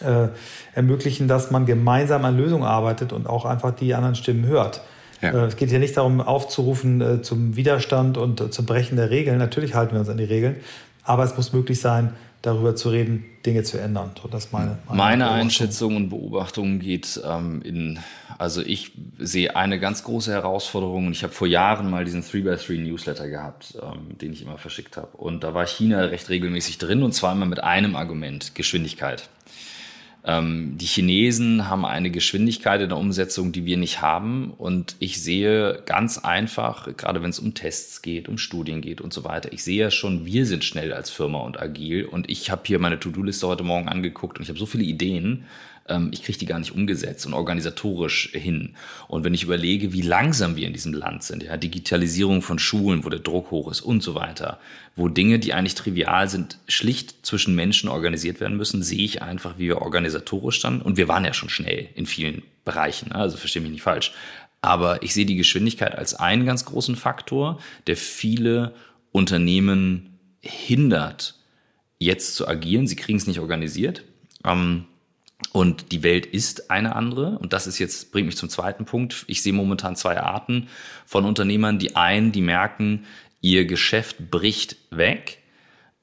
äh, ermöglichen, dass man gemeinsam an Lösungen arbeitet und auch einfach die anderen Stimmen hört. Ja. Äh, es geht hier nicht darum, aufzurufen äh, zum Widerstand und äh, zum Brechen der Regeln. Natürlich halten wir uns an die Regeln, aber es muss möglich sein, darüber zu reden, Dinge zu ändern. Und das meine, meine, meine Einschätzung und Beobachtung geht ähm, in, also ich sehe eine ganz große Herausforderung und ich habe vor Jahren mal diesen 3x3 Newsletter gehabt, ähm, den ich immer verschickt habe. Und da war China recht regelmäßig drin und zwar immer mit einem Argument, Geschwindigkeit. Ähm, die Chinesen haben eine Geschwindigkeit in der Umsetzung, die wir nicht haben. Und ich sehe ganz einfach, gerade wenn es um Tests geht, um Studien geht und so weiter, ich sehe ja schon, wir sind schnell als Firma und agil. Und ich habe hier meine To-Do-Liste heute Morgen angeguckt und ich habe so viele Ideen ich kriege die gar nicht umgesetzt und organisatorisch hin. Und wenn ich überlege, wie langsam wir in diesem Land sind, ja, Digitalisierung von Schulen, wo der Druck hoch ist und so weiter, wo Dinge, die eigentlich trivial sind, schlicht zwischen Menschen organisiert werden müssen, sehe ich einfach, wie wir organisatorisch dann, und wir waren ja schon schnell in vielen Bereichen, ne, also verstehe mich nicht falsch, aber ich sehe die Geschwindigkeit als einen ganz großen Faktor, der viele Unternehmen hindert, jetzt zu agieren. Sie kriegen es nicht organisiert. Ähm, und die Welt ist eine andere. Und das ist jetzt, bringt mich zum zweiten Punkt. Ich sehe momentan zwei Arten von Unternehmern. Die einen, die merken, ihr Geschäft bricht weg.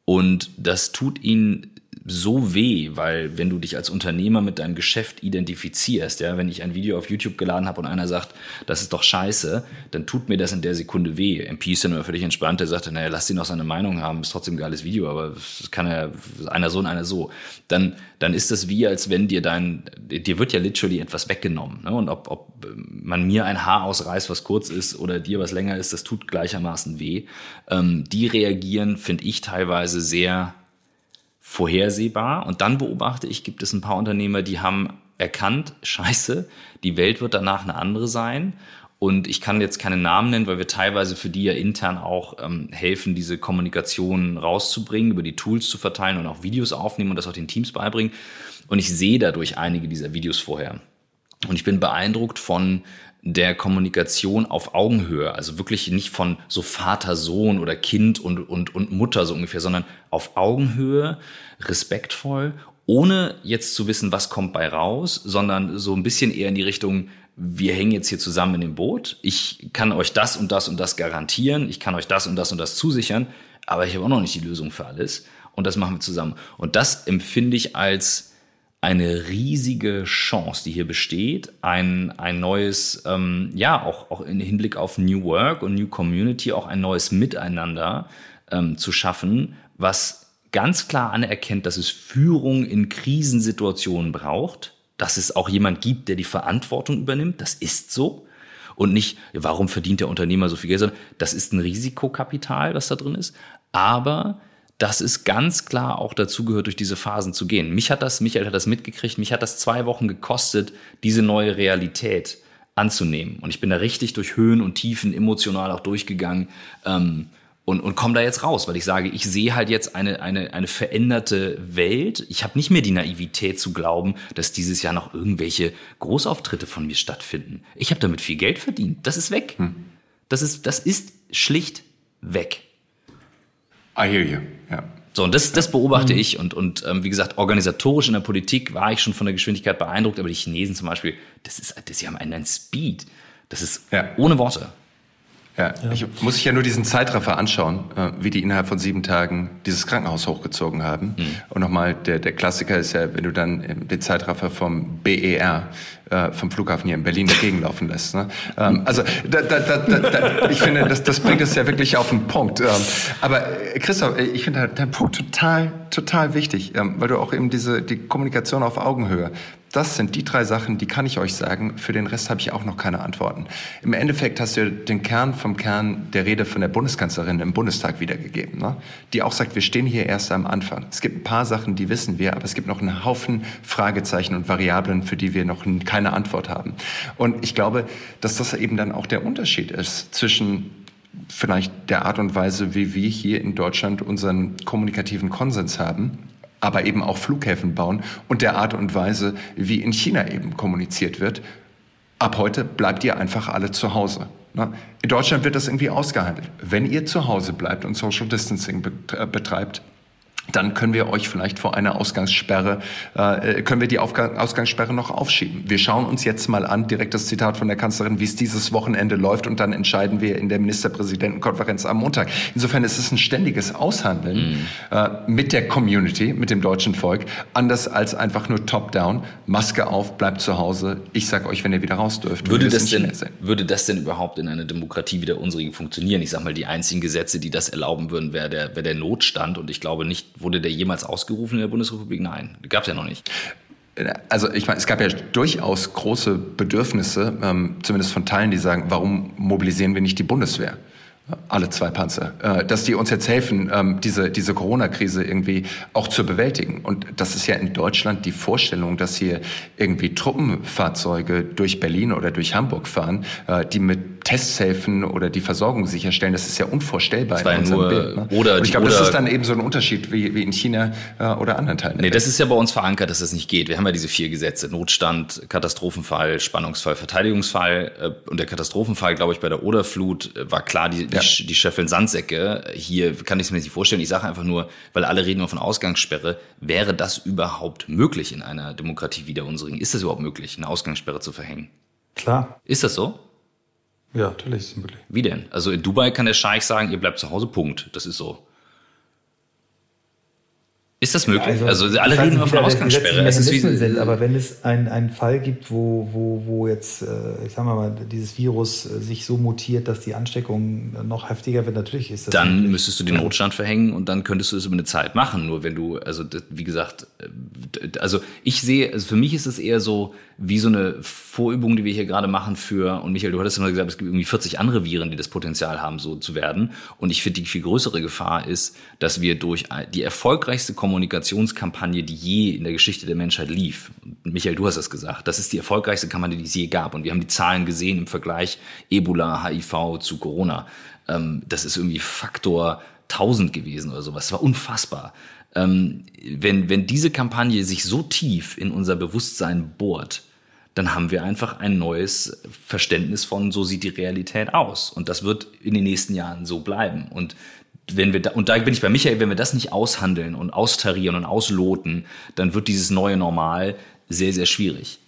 Und das tut ihnen so weh, weil wenn du dich als Unternehmer mit deinem Geschäft identifizierst, ja, wenn ich ein Video auf YouTube geladen habe und einer sagt, das ist doch scheiße, dann tut mir das in der Sekunde weh. MP ist dann immer völlig entspannt, der sagt, naja, lass ihn auch seine Meinung haben, ist trotzdem ein geiles Video, aber das kann ja einer so und einer so. Dann, dann ist das wie, als wenn dir dein, dir wird ja literally etwas weggenommen. Ne? Und ob, ob man mir ein Haar ausreißt, was kurz ist, oder dir was länger ist, das tut gleichermaßen weh. Ähm, die reagieren, finde ich, teilweise sehr vorhersehbar. Und dann beobachte ich, gibt es ein paar Unternehmer, die haben erkannt, scheiße, die Welt wird danach eine andere sein. Und ich kann jetzt keine Namen nennen, weil wir teilweise für die ja intern auch ähm, helfen, diese Kommunikation rauszubringen, über die Tools zu verteilen und auch Videos aufnehmen und das auch den Teams beibringen. Und ich sehe dadurch einige dieser Videos vorher. Und ich bin beeindruckt von der Kommunikation auf Augenhöhe, also wirklich nicht von so Vater, Sohn oder Kind und, und, und Mutter so ungefähr, sondern auf Augenhöhe, respektvoll, ohne jetzt zu wissen, was kommt bei raus, sondern so ein bisschen eher in die Richtung, wir hängen jetzt hier zusammen in dem Boot, ich kann euch das und das und das garantieren, ich kann euch das und das und das zusichern, aber ich habe auch noch nicht die Lösung für alles. Und das machen wir zusammen. Und das empfinde ich als eine riesige Chance, die hier besteht, ein, ein neues, ähm, ja, auch, auch im Hinblick auf New Work und New Community, auch ein neues Miteinander ähm, zu schaffen, was ganz klar anerkennt, dass es Führung in Krisensituationen braucht, dass es auch jemand gibt, der die Verantwortung übernimmt, das ist so. Und nicht, warum verdient der Unternehmer so viel Geld, sondern das ist ein Risikokapital, was da drin ist. Aber dass es ganz klar auch dazu gehört, durch diese Phasen zu gehen. Mich hat das, Michael hat das mitgekriegt, mich hat das zwei Wochen gekostet, diese neue Realität anzunehmen. Und ich bin da richtig durch Höhen und Tiefen emotional auch durchgegangen ähm, und, und komme da jetzt raus, weil ich sage, ich sehe halt jetzt eine, eine, eine veränderte Welt. Ich habe nicht mehr die Naivität zu glauben, dass dieses Jahr noch irgendwelche Großauftritte von mir stattfinden. Ich habe damit viel Geld verdient. Das ist weg. Hm. Das, ist, das ist schlicht weg. I hear you. So, und das, das beobachte mhm. ich. Und, und ähm, wie gesagt, organisatorisch in der Politik war ich schon von der Geschwindigkeit beeindruckt, aber die Chinesen zum Beispiel, das ist, das, sie haben einen, einen Speed. Das ist ja. ohne Worte. Ja, ja, ich muss sich ja nur diesen Zeitraffer anschauen, äh, wie die innerhalb von sieben Tagen dieses Krankenhaus hochgezogen haben. Mhm. Und nochmal, der, der Klassiker ist ja, wenn du dann den Zeitraffer vom BER, äh, vom Flughafen hier in Berlin dagegen laufen lässt. Ne? Ähm, also da, da, da, ich finde, das, das bringt es ja wirklich auf den Punkt. Ähm, aber äh, Christoph, ich finde dein Punkt total, total wichtig, ähm, weil du auch eben diese die Kommunikation auf Augenhöhe das sind die drei Sachen, die kann ich euch sagen. Für den Rest habe ich auch noch keine Antworten. Im Endeffekt hast du den Kern vom Kern der Rede von der Bundeskanzlerin im Bundestag wiedergegeben, ne? die auch sagt, wir stehen hier erst am Anfang. Es gibt ein paar Sachen, die wissen wir, aber es gibt noch einen Haufen Fragezeichen und Variablen, für die wir noch keine Antwort haben. Und ich glaube, dass das eben dann auch der Unterschied ist zwischen vielleicht der Art und Weise, wie wir hier in Deutschland unseren kommunikativen Konsens haben, aber eben auch Flughäfen bauen und der Art und Weise, wie in China eben kommuniziert wird. Ab heute bleibt ihr einfach alle zu Hause. Ne? In Deutschland wird das irgendwie ausgehandelt. Wenn ihr zu Hause bleibt und Social Distancing betreibt, dann können wir euch vielleicht vor einer Ausgangssperre, äh, können wir die Aufgang, Ausgangssperre noch aufschieben. Wir schauen uns jetzt mal an, direkt das Zitat von der Kanzlerin, wie es dieses Wochenende läuft und dann entscheiden wir in der Ministerpräsidentenkonferenz am Montag. Insofern ist es ein ständiges Aushandeln mhm. äh, mit der Community, mit dem deutschen Volk, anders als einfach nur top-down, Maske auf, bleibt zu Hause. Ich sag euch, wenn ihr wieder raus dürft. Würde das, denn, würde das denn überhaupt in einer Demokratie wie der unsrigen funktionieren? Ich sag mal, die einzigen Gesetze, die das erlauben würden, wäre der, wär der Notstand und ich glaube nicht, Wurde der jemals ausgerufen in der Bundesrepublik? Nein, gab es ja noch nicht. Also ich meine, es gab ja durchaus große Bedürfnisse, ähm, zumindest von Teilen, die sagen, warum mobilisieren wir nicht die Bundeswehr? alle zwei Panzer, äh, dass die uns jetzt helfen, ähm, diese, diese Corona-Krise irgendwie auch zu bewältigen. Und das ist ja in Deutschland die Vorstellung, dass hier irgendwie Truppenfahrzeuge durch Berlin oder durch Hamburg fahren, äh, die mit Testhäfen oder die Versorgung sicherstellen, das ist ja unvorstellbar das in unserem nur, Bild. Ne? Oder und ich glaube, das ist dann eben so ein Unterschied wie, wie in China äh, oder anderen Teilen. Nee, das ist ja bei uns verankert, dass das nicht geht. Wir haben ja diese vier Gesetze. Notstand, Katastrophenfall, Spannungsfall, Verteidigungsfall. Äh, und der Katastrophenfall, glaube ich, bei der Oderflut äh, war klar die, ja. die, die Scheffeln-Sandsäcke. Hier kann ich es mir nicht vorstellen. Ich sage einfach nur, weil alle reden immer von Ausgangssperre, wäre das überhaupt möglich in einer Demokratie wie der unsrigen? Ist das überhaupt möglich, eine Ausgangssperre zu verhängen? Klar. Ist das so? Ja, natürlich ist es möglich. Wie denn? Also in Dubai kann der Scheich sagen, ihr bleibt zu Hause, Punkt. Das ist so. Ist das möglich? Also, also alle reden immer von Ausgangssperre. Es ist wie, sind, aber wenn es einen Fall gibt, wo, wo, wo jetzt, äh, sagen wir mal, dieses Virus äh, sich so mutiert, dass die Ansteckung noch heftiger wird, natürlich ist das. Dann möglich. müsstest du den Notstand verhängen und dann könntest du es über eine Zeit machen. Nur wenn du, also wie gesagt, äh, also ich sehe, also für mich ist es eher so wie so eine Vorübung, die wir hier gerade machen für, und Michael, du hattest immer gesagt, es gibt irgendwie 40 andere Viren, die das Potenzial haben, so zu werden. Und ich finde, die viel größere Gefahr ist, dass wir durch die erfolgreichste Kommunikationskampagne, die je in der Geschichte der Menschheit lief. Michael, du hast es gesagt. Das ist die erfolgreichste Kampagne, die es je gab. Und wir haben die Zahlen gesehen im Vergleich Ebola, HIV zu Corona. Ähm, das ist irgendwie Faktor 1000 gewesen oder sowas. Das war unfassbar. Ähm, wenn, wenn diese Kampagne sich so tief in unser Bewusstsein bohrt, dann haben wir einfach ein neues Verständnis von, so sieht die Realität aus. Und das wird in den nächsten Jahren so bleiben. Und wenn wir da, und da bin ich bei Michael, wenn wir das nicht aushandeln und austarieren und ausloten, dann wird dieses neue Normal sehr, sehr schwierig.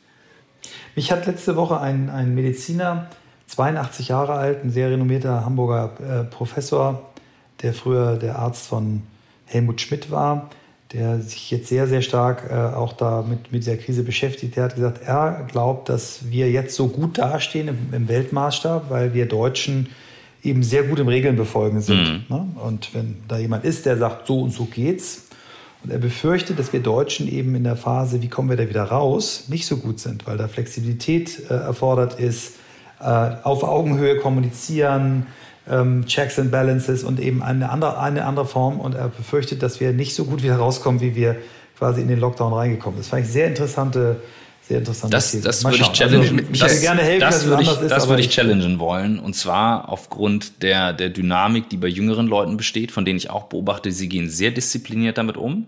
Mich hat letzte Woche ein, ein Mediziner, 82 Jahre alt, ein sehr renommierter Hamburger äh, Professor, der früher der Arzt von Helmut Schmidt war, der sich jetzt sehr, sehr stark äh, auch da mit, mit dieser Krise beschäftigt. Der hat gesagt, er glaubt, dass wir jetzt so gut dastehen im, im Weltmaßstab, weil wir Deutschen eben sehr gut im Regeln befolgen sind. Mhm. Ne? Und wenn da jemand ist, der sagt, so und so geht's, und er befürchtet, dass wir Deutschen eben in der Phase, wie kommen wir da wieder raus, nicht so gut sind, weil da Flexibilität äh, erfordert ist, äh, auf Augenhöhe kommunizieren, ähm, Checks and Balances und eben eine andere, eine andere Form. Und er befürchtet, dass wir nicht so gut wieder rauskommen, wie wir quasi in den Lockdown reingekommen sind. Das fand ich sehr interessante sehr interessant. Das, das würde ich challengen. Also, das, gerne helfen, das würde ich, ist, das würde ich challengen wollen. Und zwar aufgrund der, der Dynamik, die bei jüngeren Leuten besteht, von denen ich auch beobachte, sie gehen sehr diszipliniert damit um.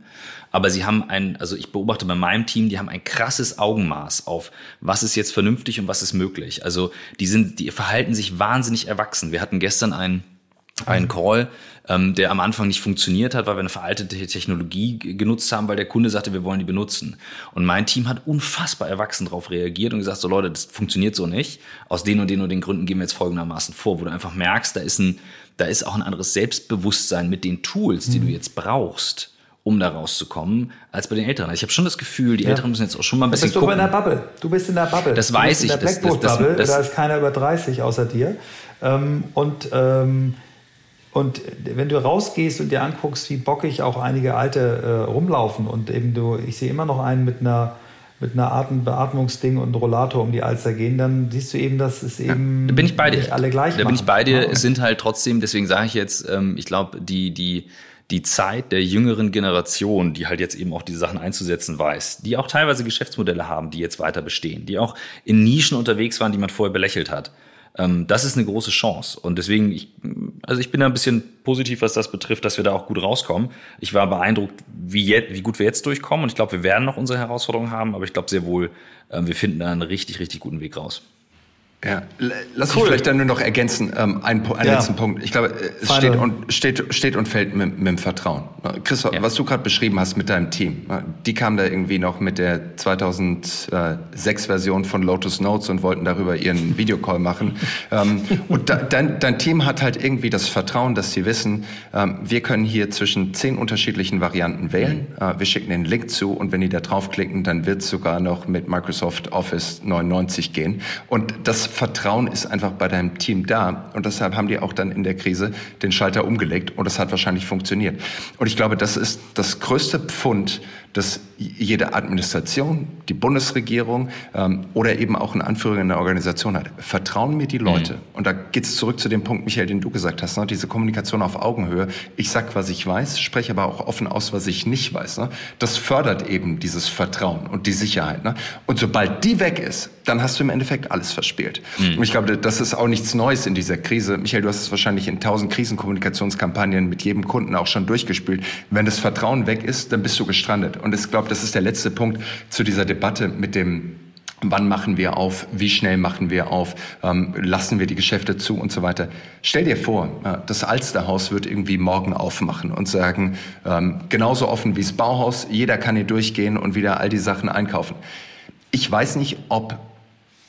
Aber sie haben ein, also ich beobachte bei meinem Team, die haben ein krasses Augenmaß auf, was ist jetzt vernünftig und was ist möglich. Also die sind, die verhalten sich wahnsinnig erwachsen. Wir hatten gestern einen, einen Call ähm, der am Anfang nicht funktioniert hat, weil wir eine veraltete Technologie genutzt haben, weil der Kunde sagte, wir wollen die benutzen. Und mein Team hat unfassbar erwachsen darauf reagiert und gesagt, so Leute, das funktioniert so nicht. Aus den und den und den Gründen gehen wir jetzt folgendermaßen vor, wo du einfach merkst, da ist ein, da ist auch ein anderes Selbstbewusstsein mit den Tools, die mhm. du jetzt brauchst um da rauszukommen, als bei den Älteren. Also ich habe schon das Gefühl, die ja. Älteren müssen jetzt auch schon mal ein bisschen bist gucken. Du, in der Bubble. du bist in der Bubble. Das weiß ich. In der Blackboard-Bubble, da ist keiner über 30 außer dir. Ähm, und ähm, und wenn du rausgehst und dir anguckst, wie bockig auch einige Alte äh, rumlaufen und eben du, ich sehe immer noch einen mit einer, mit einer Art Beatmungsding und Rollator um die Alster gehen, dann siehst du eben, dass es eben da bin ich bei dir. alle gleich Da machen. bin ich bei dir. Es sind halt trotzdem, deswegen sage ich jetzt, ähm, ich glaube, die, die, die Zeit der jüngeren Generation, die halt jetzt eben auch diese Sachen einzusetzen weiß, die auch teilweise Geschäftsmodelle haben, die jetzt weiter bestehen, die auch in Nischen unterwegs waren, die man vorher belächelt hat. Ähm, das ist eine große Chance. Und deswegen, ich, also ich bin da ein bisschen positiv, was das betrifft, dass wir da auch gut rauskommen. Ich war beeindruckt, wie, jetzt, wie gut wir jetzt durchkommen. Und ich glaube, wir werden noch unsere Herausforderungen haben, aber ich glaube sehr wohl, ähm, wir finden da einen richtig, richtig guten Weg raus. Ja, lass mich vielleicht dann nur noch ergänzen, ähm, einen, einen Ja. letzten Punkt. Ich glaube, äh, es Final. steht und, steht, steht und fällt mit, mit dem Vertrauen. Äh, Chris, Ja. was du gerade beschrieben hast mit deinem Team, äh, die kamen da irgendwie noch mit der 2006-Version von Lotus Notes und wollten darüber ihren Videocall machen. ähm, und da, dein, dein Team hat halt irgendwie das Vertrauen, dass sie wissen, ähm, wir können hier zwischen zehn unterschiedlichen Varianten wählen. Äh, wir schicken den Link zu und wenn die da draufklicken, dann wird es sogar noch mit Microsoft Office 99 gehen. Und das Vertrauen ist einfach bei deinem Team da. Und deshalb haben die auch dann in der Krise den Schalter umgelegt und das hat wahrscheinlich funktioniert. Und ich glaube, das ist das größte Pfund, dass jede Administration, die Bundesregierung ähm, oder eben auch ein Anführer in der Organisation hat. Vertrauen mir die Leute. Und da geht's zurück zu dem Punkt, Michael, den du gesagt hast, ne? diese Kommunikation auf Augenhöhe. Ich sag, was ich weiß, spreche aber auch offen aus, was ich nicht weiß. Ne? Das fördert eben dieses Vertrauen und die Sicherheit. Ne? Und sobald die weg ist, dann hast du im Endeffekt alles verspielt. Und ich glaube, das ist auch nichts Neues in dieser Krise. Michael, du hast es wahrscheinlich in tausend Krisenkommunikationskampagnen mit jedem Kunden auch schon durchgespielt. Wenn das Vertrauen weg ist, dann bist du gestrandet. Und ich glaube, das ist der letzte Punkt zu dieser Debatte mit dem Wann machen wir auf? Wie schnell machen wir auf? Ähm, lassen wir die Geschäfte zu und so weiter? Stell dir vor, äh, das Alsterhaus wird irgendwie morgen aufmachen und sagen, ähm, genauso offen wie das Bauhaus, jeder kann hier durchgehen und wieder all die Sachen einkaufen. Ich weiß nicht, ob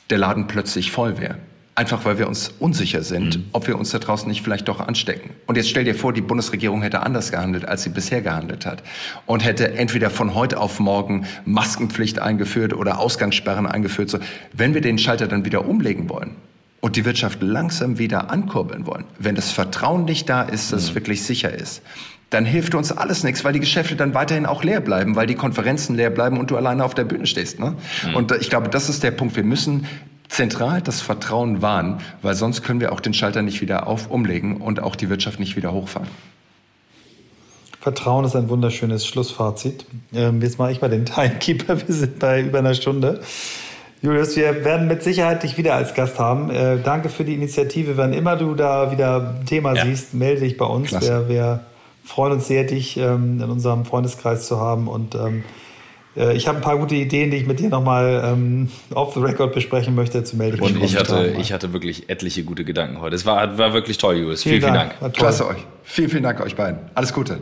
der Laden plötzlich voll wäre. Einfach weil wir uns unsicher sind, ob wir uns da draußen nicht vielleicht doch anstecken. Und jetzt stell dir vor, die Bundesregierung hätte anders gehandelt, als sie bisher gehandelt hat. Und hätte entweder von heute auf morgen Maskenpflicht eingeführt oder Ausgangssperren eingeführt. So, wenn wir den Schalter dann wieder umlegen wollen und die Wirtschaft langsam wieder ankurbeln wollen, wenn das Vertrauen nicht da ist, dass es wirklich sicher ist, dann hilft uns alles nichts, weil die Geschäfte dann weiterhin auch leer bleiben, weil die Konferenzen leer bleiben und du alleine auf der Bühne stehst. Ne? Und äh, ich glaube, das ist der Punkt. Wir müssen zentral das Vertrauen wahren, weil sonst können wir auch den Schalter nicht wieder auf umlegen und auch die Wirtschaft nicht wieder hochfahren. Vertrauen ist ein wunderschönes Schlussfazit. Ähm, jetzt mache ich mal den Timekeeper. Wir sind bei über einer Stunde. Julius, wir werden mit Sicherheit dich wieder als Gast haben. Äh, danke für die Initiative. Wann immer du da wieder ein Thema Ja. siehst, melde dich bei uns. Wir, wir freuen uns sehr, dich ähm, in unserem Freundeskreis zu haben. Und ähm, äh, ich habe ein paar gute Ideen, die ich mit dir nochmal ähm, off the record besprechen möchte. Zu melde Und ich hatte, ich hatte wirklich etliche gute Gedanken heute. Es war, war wirklich toll, Julius. Vielen, vielen Dank. War toll. Klasse euch. Vielen, vielen Dank euch beiden. Alles Gute.